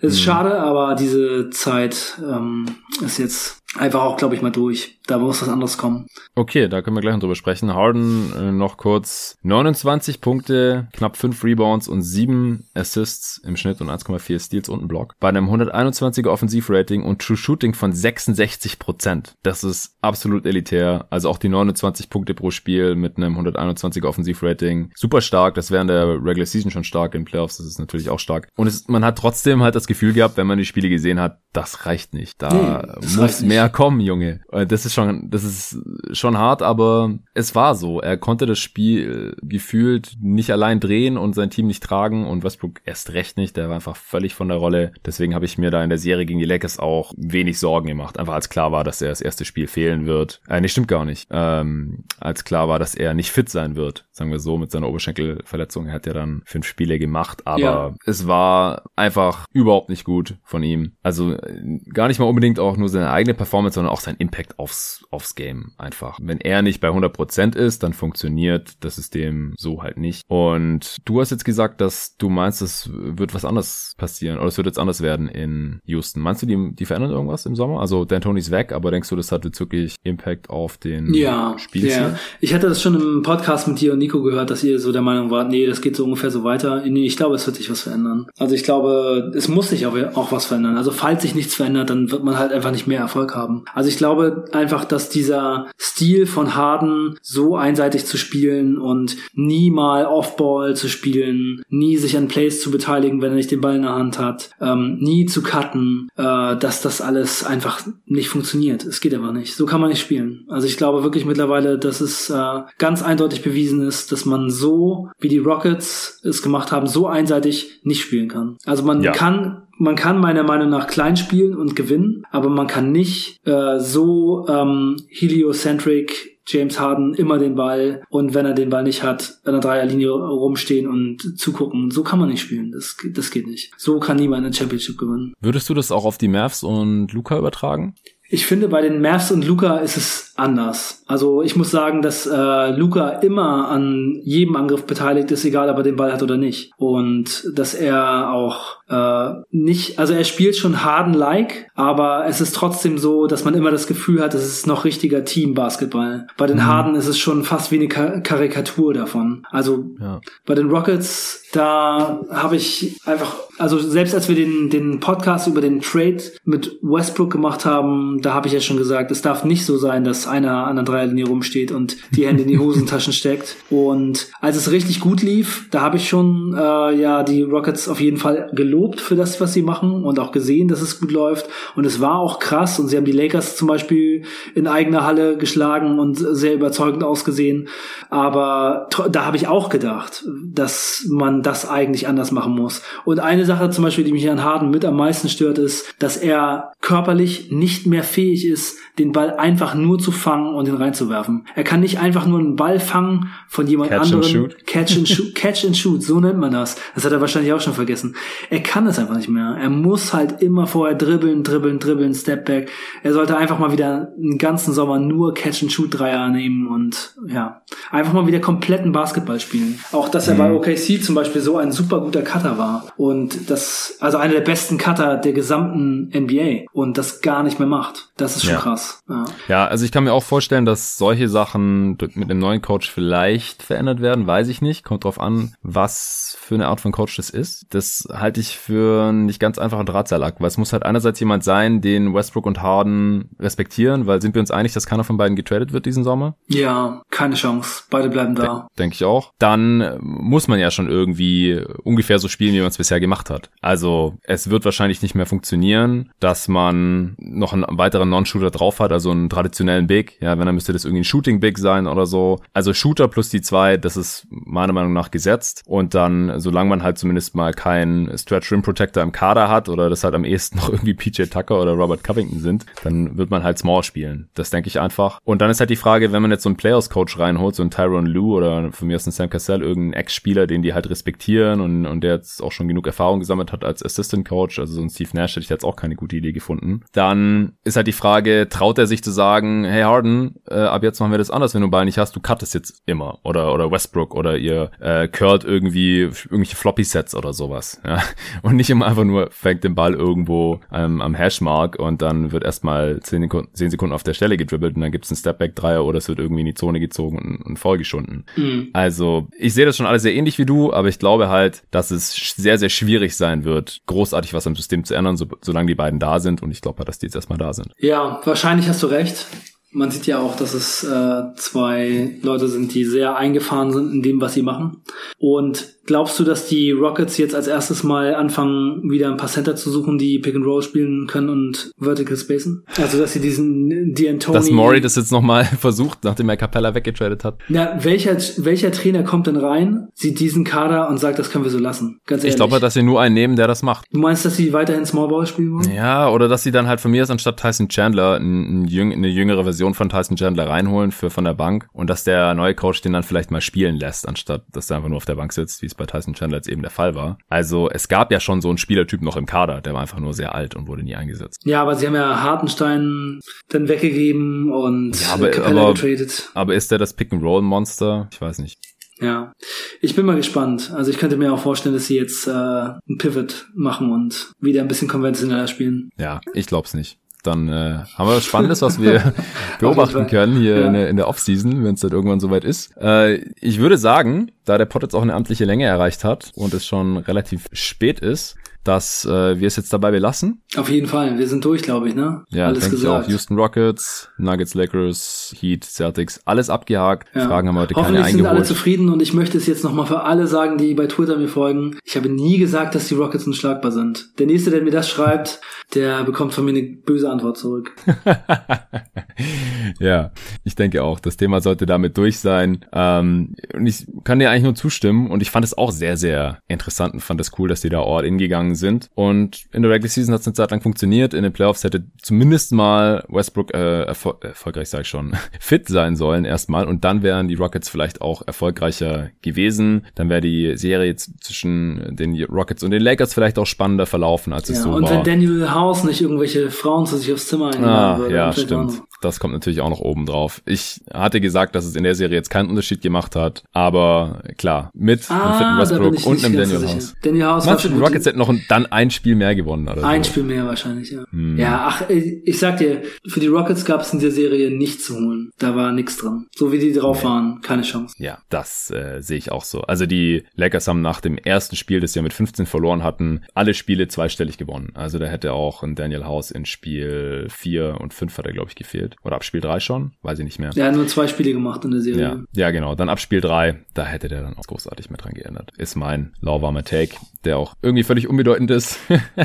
es ist schade, aber diese Zeit ähm, ist jetzt einfach auch, glaube ich, mal durch. Da muss was anderes kommen. Okay, da können wir gleich noch drüber sprechen. Harden äh, noch kurz 29 Punkte, knapp 5 Rebounds und 7 Assists im Schnitt und 1,4 Steals und ein Block. Bei einem 121er Offensivrating und True Shooting von 66 Prozent. Das ist absolut elitär. Also auch die 29 Punkte pro Spiel mit einem 121er Offensivrating. Super stark. Das wäre in der Regular Season schon stark. In Playoffs ist es natürlich auch stark. Und es, man hat trotzdem halt das Gefühl gehabt, wenn man die Spiele gesehen hat, das reicht nicht. Da Nee, das muss reicht nicht. mehr kommen, Junge. Äh, Das ist schon, das ist schon hart, aber es war so. Er konnte das Spiel gefühlt nicht allein drehen und sein Team nicht tragen und Westbrook erst recht nicht. Der war einfach völlig von der Rolle. Deswegen habe ich mir da in der Serie gegen die Lakers auch wenig Sorgen gemacht. Einfach als klar war, dass er das erste Spiel fehlen wird. Äh, nee, stimmt gar nicht. Ähm, als klar war, dass er nicht fit sein wird. Sagen wir so, mit seiner Oberschenkelverletzung. Er hat ja dann fünf Spiele gemacht, aber Ja. es war einfach überhaupt nicht gut von ihm. Also äh, gar nicht mal unbedingt auch nur seine eigene Performance, sondern auch sein Impact aufs, aufs Game einfach. Wenn er nicht bei 100% ist, dann funktioniert das System so halt nicht. Und du hast jetzt gesagt, dass du meinst, es wird was anderes passieren oder es wird jetzt anders werden in Houston. Meinst du, die, die verändern irgendwas im Sommer? Also D'Antoni ist weg, aber denkst du, das hat jetzt wirklich Impact auf den Ja, Spielstil? ja. Ich hatte das schon im Podcast mit dir und Nico gehört, dass ihr so der Meinung wart, nee, das geht so ungefähr so weiter. Nee, ich glaube, es wird sich was verändern. Also ich glaube, es muss sich auch, auch was verändern. Also falls sich nichts verändert, dann wird man halt einfach nicht mehr Erfolg haben. Also ich glaube einfach, dass dieser Stil von Harden so einseitig zu spielen und nie mal Offball zu spielen, nie sich an Plays zu beteiligen, wenn er nicht den Ball in der Hand hat, ähm, nie zu cutten, äh, dass das alles einfach nicht funktioniert. Es geht aber nicht. So kann man nicht spielen. Also ich glaube wirklich mittlerweile, dass es äh, ganz eindeutig bewiesen ist, dass man so, wie die Rockets es gemacht haben, so einseitig nicht spielen kann. Also man ja. kann man kann meiner Meinung nach klein spielen und gewinnen, aber man kann nicht äh, so ähm, heliocentric James Harden immer den Ball und wenn er den Ball nicht hat, an der Dreierlinie rumstehen und zugucken. So kann man nicht spielen. Das, das geht nicht. So kann niemand eine Championship gewinnen. Würdest du das auch auf die Mavs und Luca übertragen? Ich finde, bei den Mavs und Luca ist es anders. Also ich muss sagen, dass äh, Luca immer an jedem Angriff beteiligt ist, egal ob er den Ball hat oder nicht. Und dass er auch äh, nicht, also er spielt schon Harden-like, aber es ist trotzdem so, dass man immer das Gefühl hat, es ist noch richtiger Team-Basketball. Bei den mhm. Harden ist es schon fast wie eine Karikatur davon. Also ja. bei den Rockets, da habe ich einfach also selbst als wir den, den Podcast über den Trade mit Westbrook gemacht haben, da habe ich ja schon gesagt, es darf nicht so sein, dass einer an der Dreierlinie rumsteht und die Hände in die Hosentaschen steckt. Und als es richtig gut lief, da habe ich schon äh, ja die Rockets auf jeden Fall gelobt für das, was sie machen und auch gesehen, dass es gut läuft. Und es war auch krass und sie haben die Lakers zum Beispiel in eigener Halle geschlagen und sehr überzeugend ausgesehen. Aber da habe ich auch gedacht, dass man das eigentlich anders machen muss. Und eine Sache zum Beispiel, die mich an Harden mit am meisten stört, ist, dass er körperlich nicht mehr fähig ist, den Ball einfach nur zu fangen und ihn reinzuwerfen. Er kann nicht einfach nur einen Ball fangen von jemand catch anderen. And shoot. Catch and shoot. Catch and shoot, so nennt man das. Das hat er wahrscheinlich auch schon vergessen. Er kann es einfach nicht mehr. Er muss halt immer vorher dribbeln, dribbeln, dribbeln, Step back. Er sollte einfach mal wieder einen ganzen Sommer nur Catch and Shoot Dreier nehmen und ja, einfach mal wieder kompletten Basketball spielen. Auch dass er mhm. bei OKC zum Beispiel so ein super guter Cutter war und das, also einer der besten Cutter der gesamten NBA und das gar nicht mehr macht. Das ist schon ja. krass krass. Ja. ja, also ich kann mir auch vorstellen, dass solche Sachen mit einem neuen Coach vielleicht verändert werden, weiß ich nicht. Kommt drauf an, was für eine Art von Coach das ist. Das halte ich für einen nicht ganz einfachen Drahtseilakt, weil es muss halt einerseits jemand sein, den Westbrook und Harden respektieren, weil sind wir uns einig, dass keiner von beiden getradet wird diesen Sommer? Ja, keine Chance. Beide bleiben da. Denke ich auch. Dann muss man ja schon irgendwie ungefähr so spielen, wie man es bisher gemacht hat. Also es wird wahrscheinlich nicht mehr funktionieren, dass man noch einen weiteren Non-Shooter drauf hat, also einen traditionellen Big. Ja, wenn dann müsste das irgendwie ein Shooting Big sein oder so. Also Shooter plus die zwei, das ist meiner Meinung nach gesetzt. Und dann, solange man halt zumindest mal keinen Stretch Rim Protector im Kader hat oder das halt am ehesten noch irgendwie PJ Tucker oder Robert Covington sind, dann wird man halt Small spielen. Das denke ich einfach. Und dann ist halt die Frage, wenn man jetzt so einen Players Coach reinholt, so einen Tyron Lou oder von mir aus einen Sam Cassell, irgendeinen Ex-Spieler, den die halt respektieren und, und der jetzt auch schon genug Erfahrung gesammelt hat als Assistant Coach, also so ein Steve Nash hätte ich jetzt auch keine gute Idee gefunden. Dann ist halt die Frage, traut er sich zu sagen, hey Harden, äh, ab jetzt machen wir das anders, wenn du Ball nicht hast, du cuttest jetzt immer. Oder, oder Westbrook oder ihr äh, curlt irgendwie irgendwelche Floppy-Sets oder sowas. Ja? Und nicht immer einfach nur fängt den Ball irgendwo ähm, am Hashmark und dann wird erstmal 10 Sekunden, 10 Sekunden auf der Stelle gedribbelt und dann gibt's einen Stepback-Dreier oder es wird irgendwie in die Zone gezogen und, und voll geschunden. Mhm. Also ich sehe das schon alles sehr ähnlich wie du, aber ich glaube halt, dass es sehr, sehr schwierig sein wird, großartig was am System zu ändern, so, solange die beiden da sind und ich glaube halt, dass die jetzt erstmal da sind. Ja, wahrscheinlich hast du recht. Man sieht ja auch, dass es äh, zwei Leute sind, die sehr eingefahren sind in dem, was sie machen. Und Glaubst du, dass die Rockets jetzt als erstes mal anfangen, wieder ein paar Center zu suchen, die Pick and Roll spielen können und Vertical Spacen? Also, dass sie diesen D'Antoni... Dass Maury das jetzt nochmal versucht, nachdem er Capella weggetradet hat. Ja, welcher, welcher Trainer kommt denn rein, sieht diesen Kader und sagt, das können wir so lassen? Ganz ehrlich. Ich glaube, dass sie nur einen nehmen, der das macht. Du meinst, dass sie weiterhin Small Ball spielen wollen? Ja, oder dass sie dann halt von mir aus anstatt Tyson Chandler ein, ein, eine jüngere Version von Tyson Chandler reinholen für von der Bank und dass der neue Coach den dann vielleicht mal spielen lässt, anstatt dass er einfach nur auf der Bank sitzt, wie es bei Tyson Chandler jetzt eben der Fall war. Also es gab ja schon so einen Spielertyp noch im Kader, der war einfach nur sehr alt und wurde nie eingesetzt. Ja, aber sie haben ja Hartenstein dann weggegeben und ja, aber, aber, getradet. Aber ist der das Pick-and-Roll-Monster? Ich weiß nicht. Ja, ich bin mal gespannt. Also ich könnte mir auch vorstellen, dass sie jetzt äh, einen Pivot machen und wieder ein bisschen konventioneller spielen. Ja, ich glaub's nicht dann äh, haben wir was Spannendes, was wir beobachten können hier ja. in der, in der Offseason, wenn es dann irgendwann soweit ist. Äh, ich würde sagen, da der Pod jetzt auch eine amtliche Länge erreicht hat und es schon relativ spät ist, dass äh, wir es jetzt dabei belassen. Auf jeden Fall, wir sind durch, glaube ich, ne? Ja, alles denke gesagt. ich auch. Houston Rockets, Nuggets, Lakers, Heat, Celtics, alles abgehakt. Ja. Fragen haben wir heute keine eingeholt. sind alle zufrieden und ich möchte es jetzt nochmal für alle sagen, die bei Twitter mir folgen. Ich habe nie gesagt, dass die Rockets unschlagbar sind. Der Nächste, der mir das schreibt, der bekommt von mir eine böse Antwort zurück. ja, ich denke auch, das Thema sollte damit durch sein. Ähm, und ich kann dir eigentlich nur zustimmen und ich fand es auch sehr, sehr interessant und fand es cool, dass die da all in gegangen sind. Und in der Regular Season hat es eine Zeit lang funktioniert. In den Playoffs hätte zumindest mal Westbrook äh, erfol erfolgreich, sage ich schon, fit sein sollen erstmal. Und dann wären die Rockets vielleicht auch erfolgreicher gewesen. Dann wäre die Serie jetzt zwischen den Rockets und den Lakers vielleicht auch spannender verlaufen, als ja, es so und war. Und wenn Daniel House nicht irgendwelche Frauen zu sich aufs Zimmer einladen ah, würde. Ja, stimmt. Das kommt natürlich auch noch oben drauf. Ich hatte gesagt, dass es in der Serie jetzt keinen Unterschied gemacht hat, aber klar, mit ah, einem fitten Westbrook und einem Daniel House. Daniel House Manche Rockets hätten noch ein, dann ein Spiel mehr gewonnen. Oder ein so. Spiel mehr wahrscheinlich, ja. Hm. Ja, ach, ich sag dir, für die Rockets gab es in der Serie nichts zu holen. Da war nichts dran. So wie die drauf nee. waren, keine Chance. Ja, das äh, sehe ich auch so. Also die Lakers haben nach dem ersten Spiel, das sie ja mit 15 verloren hatten, alle Spiele zweistellig gewonnen. Also da hätte auch ein Daniel House in Spiel 4 und 5 hat er, glaube ich, gefehlt. Oder ab Spiel 3 schon? Weiß ich nicht mehr. Er hat nur zwei Spiele gemacht in der Serie. Ja, ja genau. Dann ab Spiel 3, da hätte der dann auch großartig mit dran geändert. Ist mein lauwarmer Take, der auch irgendwie völlig unbedeutend ist.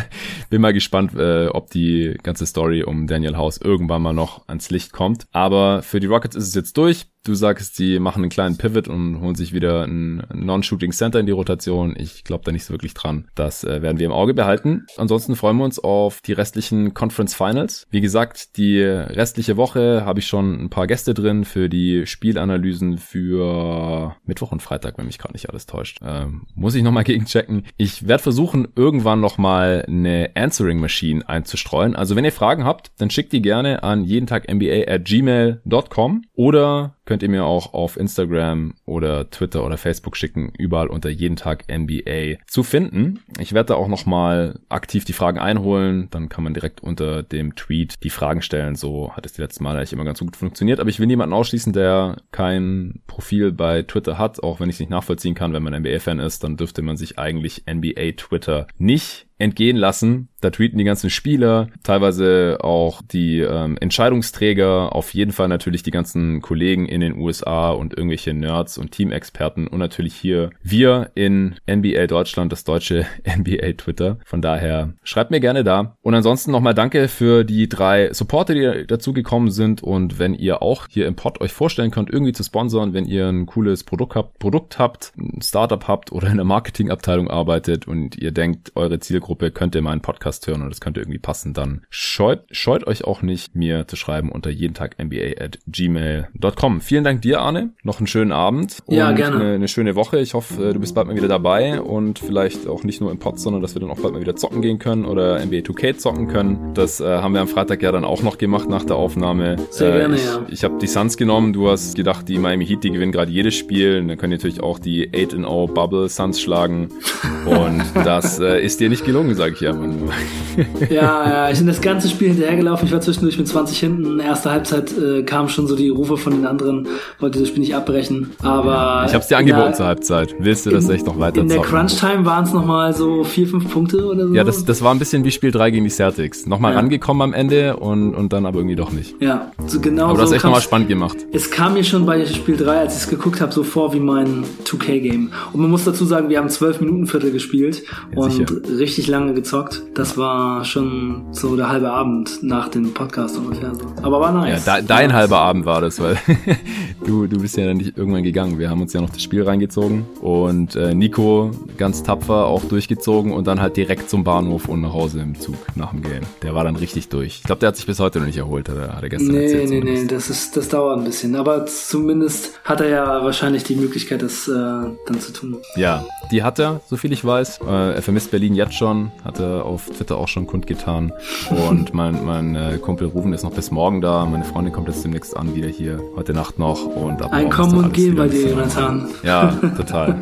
Bin mal gespannt, äh, ob die ganze Story um Daniel House irgendwann mal noch ans Licht kommt. Aber für die Rockets ist es jetzt durch. Du sagst, die machen einen kleinen Pivot und holen sich wieder ein Non-Shooting Center in die Rotation. Ich glaube da nicht so wirklich dran. Das äh, werden wir im Auge behalten. Ansonsten freuen wir uns auf die restlichen Conference Finals. Wie gesagt, die restliche Woche habe ich schon ein paar Gäste drin für die Spielanalysen für Mittwoch und Freitag, wenn mich gerade nicht alles täuscht. Ähm, muss ich nochmal gegenchecken. Ich werde versuchen, irgendwann nochmal eine Answering Machine einzustreuen. Also wenn ihr Fragen habt, dann schickt die gerne an jeden Tag NBA at gmail.com oder könnt ihr mir auch auf Instagram oder Twitter oder Facebook schicken, überall unter jeden Tag NBA zu finden. Ich werde da auch nochmal aktiv die Fragen einholen, dann kann man direkt unter dem Tweet die Fragen stellen. So hat es die letzten Mal eigentlich immer ganz gut funktioniert. Aber ich will niemanden ausschließen, der kein Profil bei Twitter hat, auch wenn ich es nicht nachvollziehen kann. Wenn man NBA-Fan ist, dann dürfte man sich eigentlich NBA Twitter nicht entgehen lassen. Da tweeten die ganzen Spieler, teilweise auch die ähm, Entscheidungsträger, auf jeden Fall natürlich die ganzen Kollegen in den USA und irgendwelche Nerds und Teamexperten und natürlich hier wir in NBA Deutschland, das deutsche NBA Twitter. Von daher schreibt mir gerne da. Und ansonsten nochmal danke für die drei Supporter, die dazu gekommen sind und wenn ihr auch hier im Pod euch vorstellen könnt, irgendwie zu sponsern, wenn ihr ein cooles Produkt habt, Produkt habt, ein Startup habt oder in der Marketingabteilung arbeitet und ihr denkt, eure Zielgruppe Gruppe könnt ihr meinen Podcast hören und das könnte irgendwie passen, dann scheut, scheut euch auch nicht, mir zu schreiben unter jeden Tag NBA at gmail.com. Vielen Dank dir, Arne. Noch einen schönen Abend und ja, gerne. Eine, eine schöne Woche. Ich hoffe, du bist bald mal wieder dabei und vielleicht auch nicht nur im Pod, sondern dass wir dann auch bald mal wieder zocken gehen können oder NBA 2K zocken können. Das äh, haben wir am Freitag ja dann auch noch gemacht nach der Aufnahme. Sehr äh, gerne, ich, ja. Ich habe die Suns genommen. Du hast gedacht, die Miami Heat, die gewinnen gerade jedes Spiel. Und dann können natürlich auch die 8-0 Bubble Suns schlagen. Und das äh, ist dir nicht gelungen sage ich ja nur. ja, ja, ich bin das ganze Spiel hinterhergelaufen. Ich war zwischendurch mit 20 hinten. Erste Halbzeit äh, kamen schon so die Rufe von den anderen, wollte das Spiel nicht abbrechen. Aber. Ich hab's dir angeboten zur Halbzeit. Willst du das in, echt noch weiter In der Crunch-Time waren es nochmal so vier, fünf Punkte oder so. Ja, das, das war ein bisschen wie Spiel 3 gegen die Celtics. Nochmal ja. rangekommen am Ende und, und dann aber irgendwie doch nicht. Ja, so genau. Aber du hast echt nochmal spannend gemacht. Es kam mir schon bei Spiel 3, als ich es geguckt habe, so vor wie mein 2K-Game. Und man muss dazu sagen, wir haben zwölf Minuten Viertel gespielt ja, und sicher. richtig lange gezockt. Das war schon so der halbe Abend nach dem Podcast ungefähr so. Aber war nice. Ja, de dein halber Abend war das, weil du, du bist ja dann nicht irgendwann gegangen. Wir haben uns ja noch das Spiel reingezogen und äh, Nico ganz tapfer auch durchgezogen und dann halt direkt zum Bahnhof und nach Hause im Zug nach dem Game. Der war dann richtig durch. Ich glaube, der hat sich bis heute noch nicht erholt, hat er, hat er gestern nee, erzählt. Nee, nee, nee, das, ist, das dauert ein bisschen. Aber zumindest hat er ja wahrscheinlich die Möglichkeit, das äh, dann zu tun. Ja, die hat er, so viel ich weiß. Äh, er vermisst Berlin jetzt schon, hat er auf Twitter auch schon kundgetan. Und mein, mein äh, Kumpel Rufen ist noch bis morgen da. Meine Freundin kommt jetzt demnächst an, wieder hier heute Nacht noch. Und ab Ein Kommen und Gehen bei dir, Jonathan. Ja, total.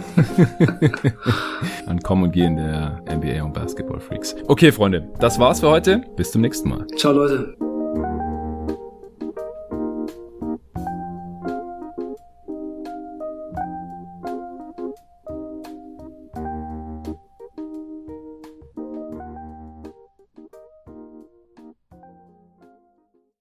Ein Kommen und Gehen der NBA und Basketball Freaks. Okay, Freunde, das war's für heute. Bis zum nächsten Mal. Ciao, Leute.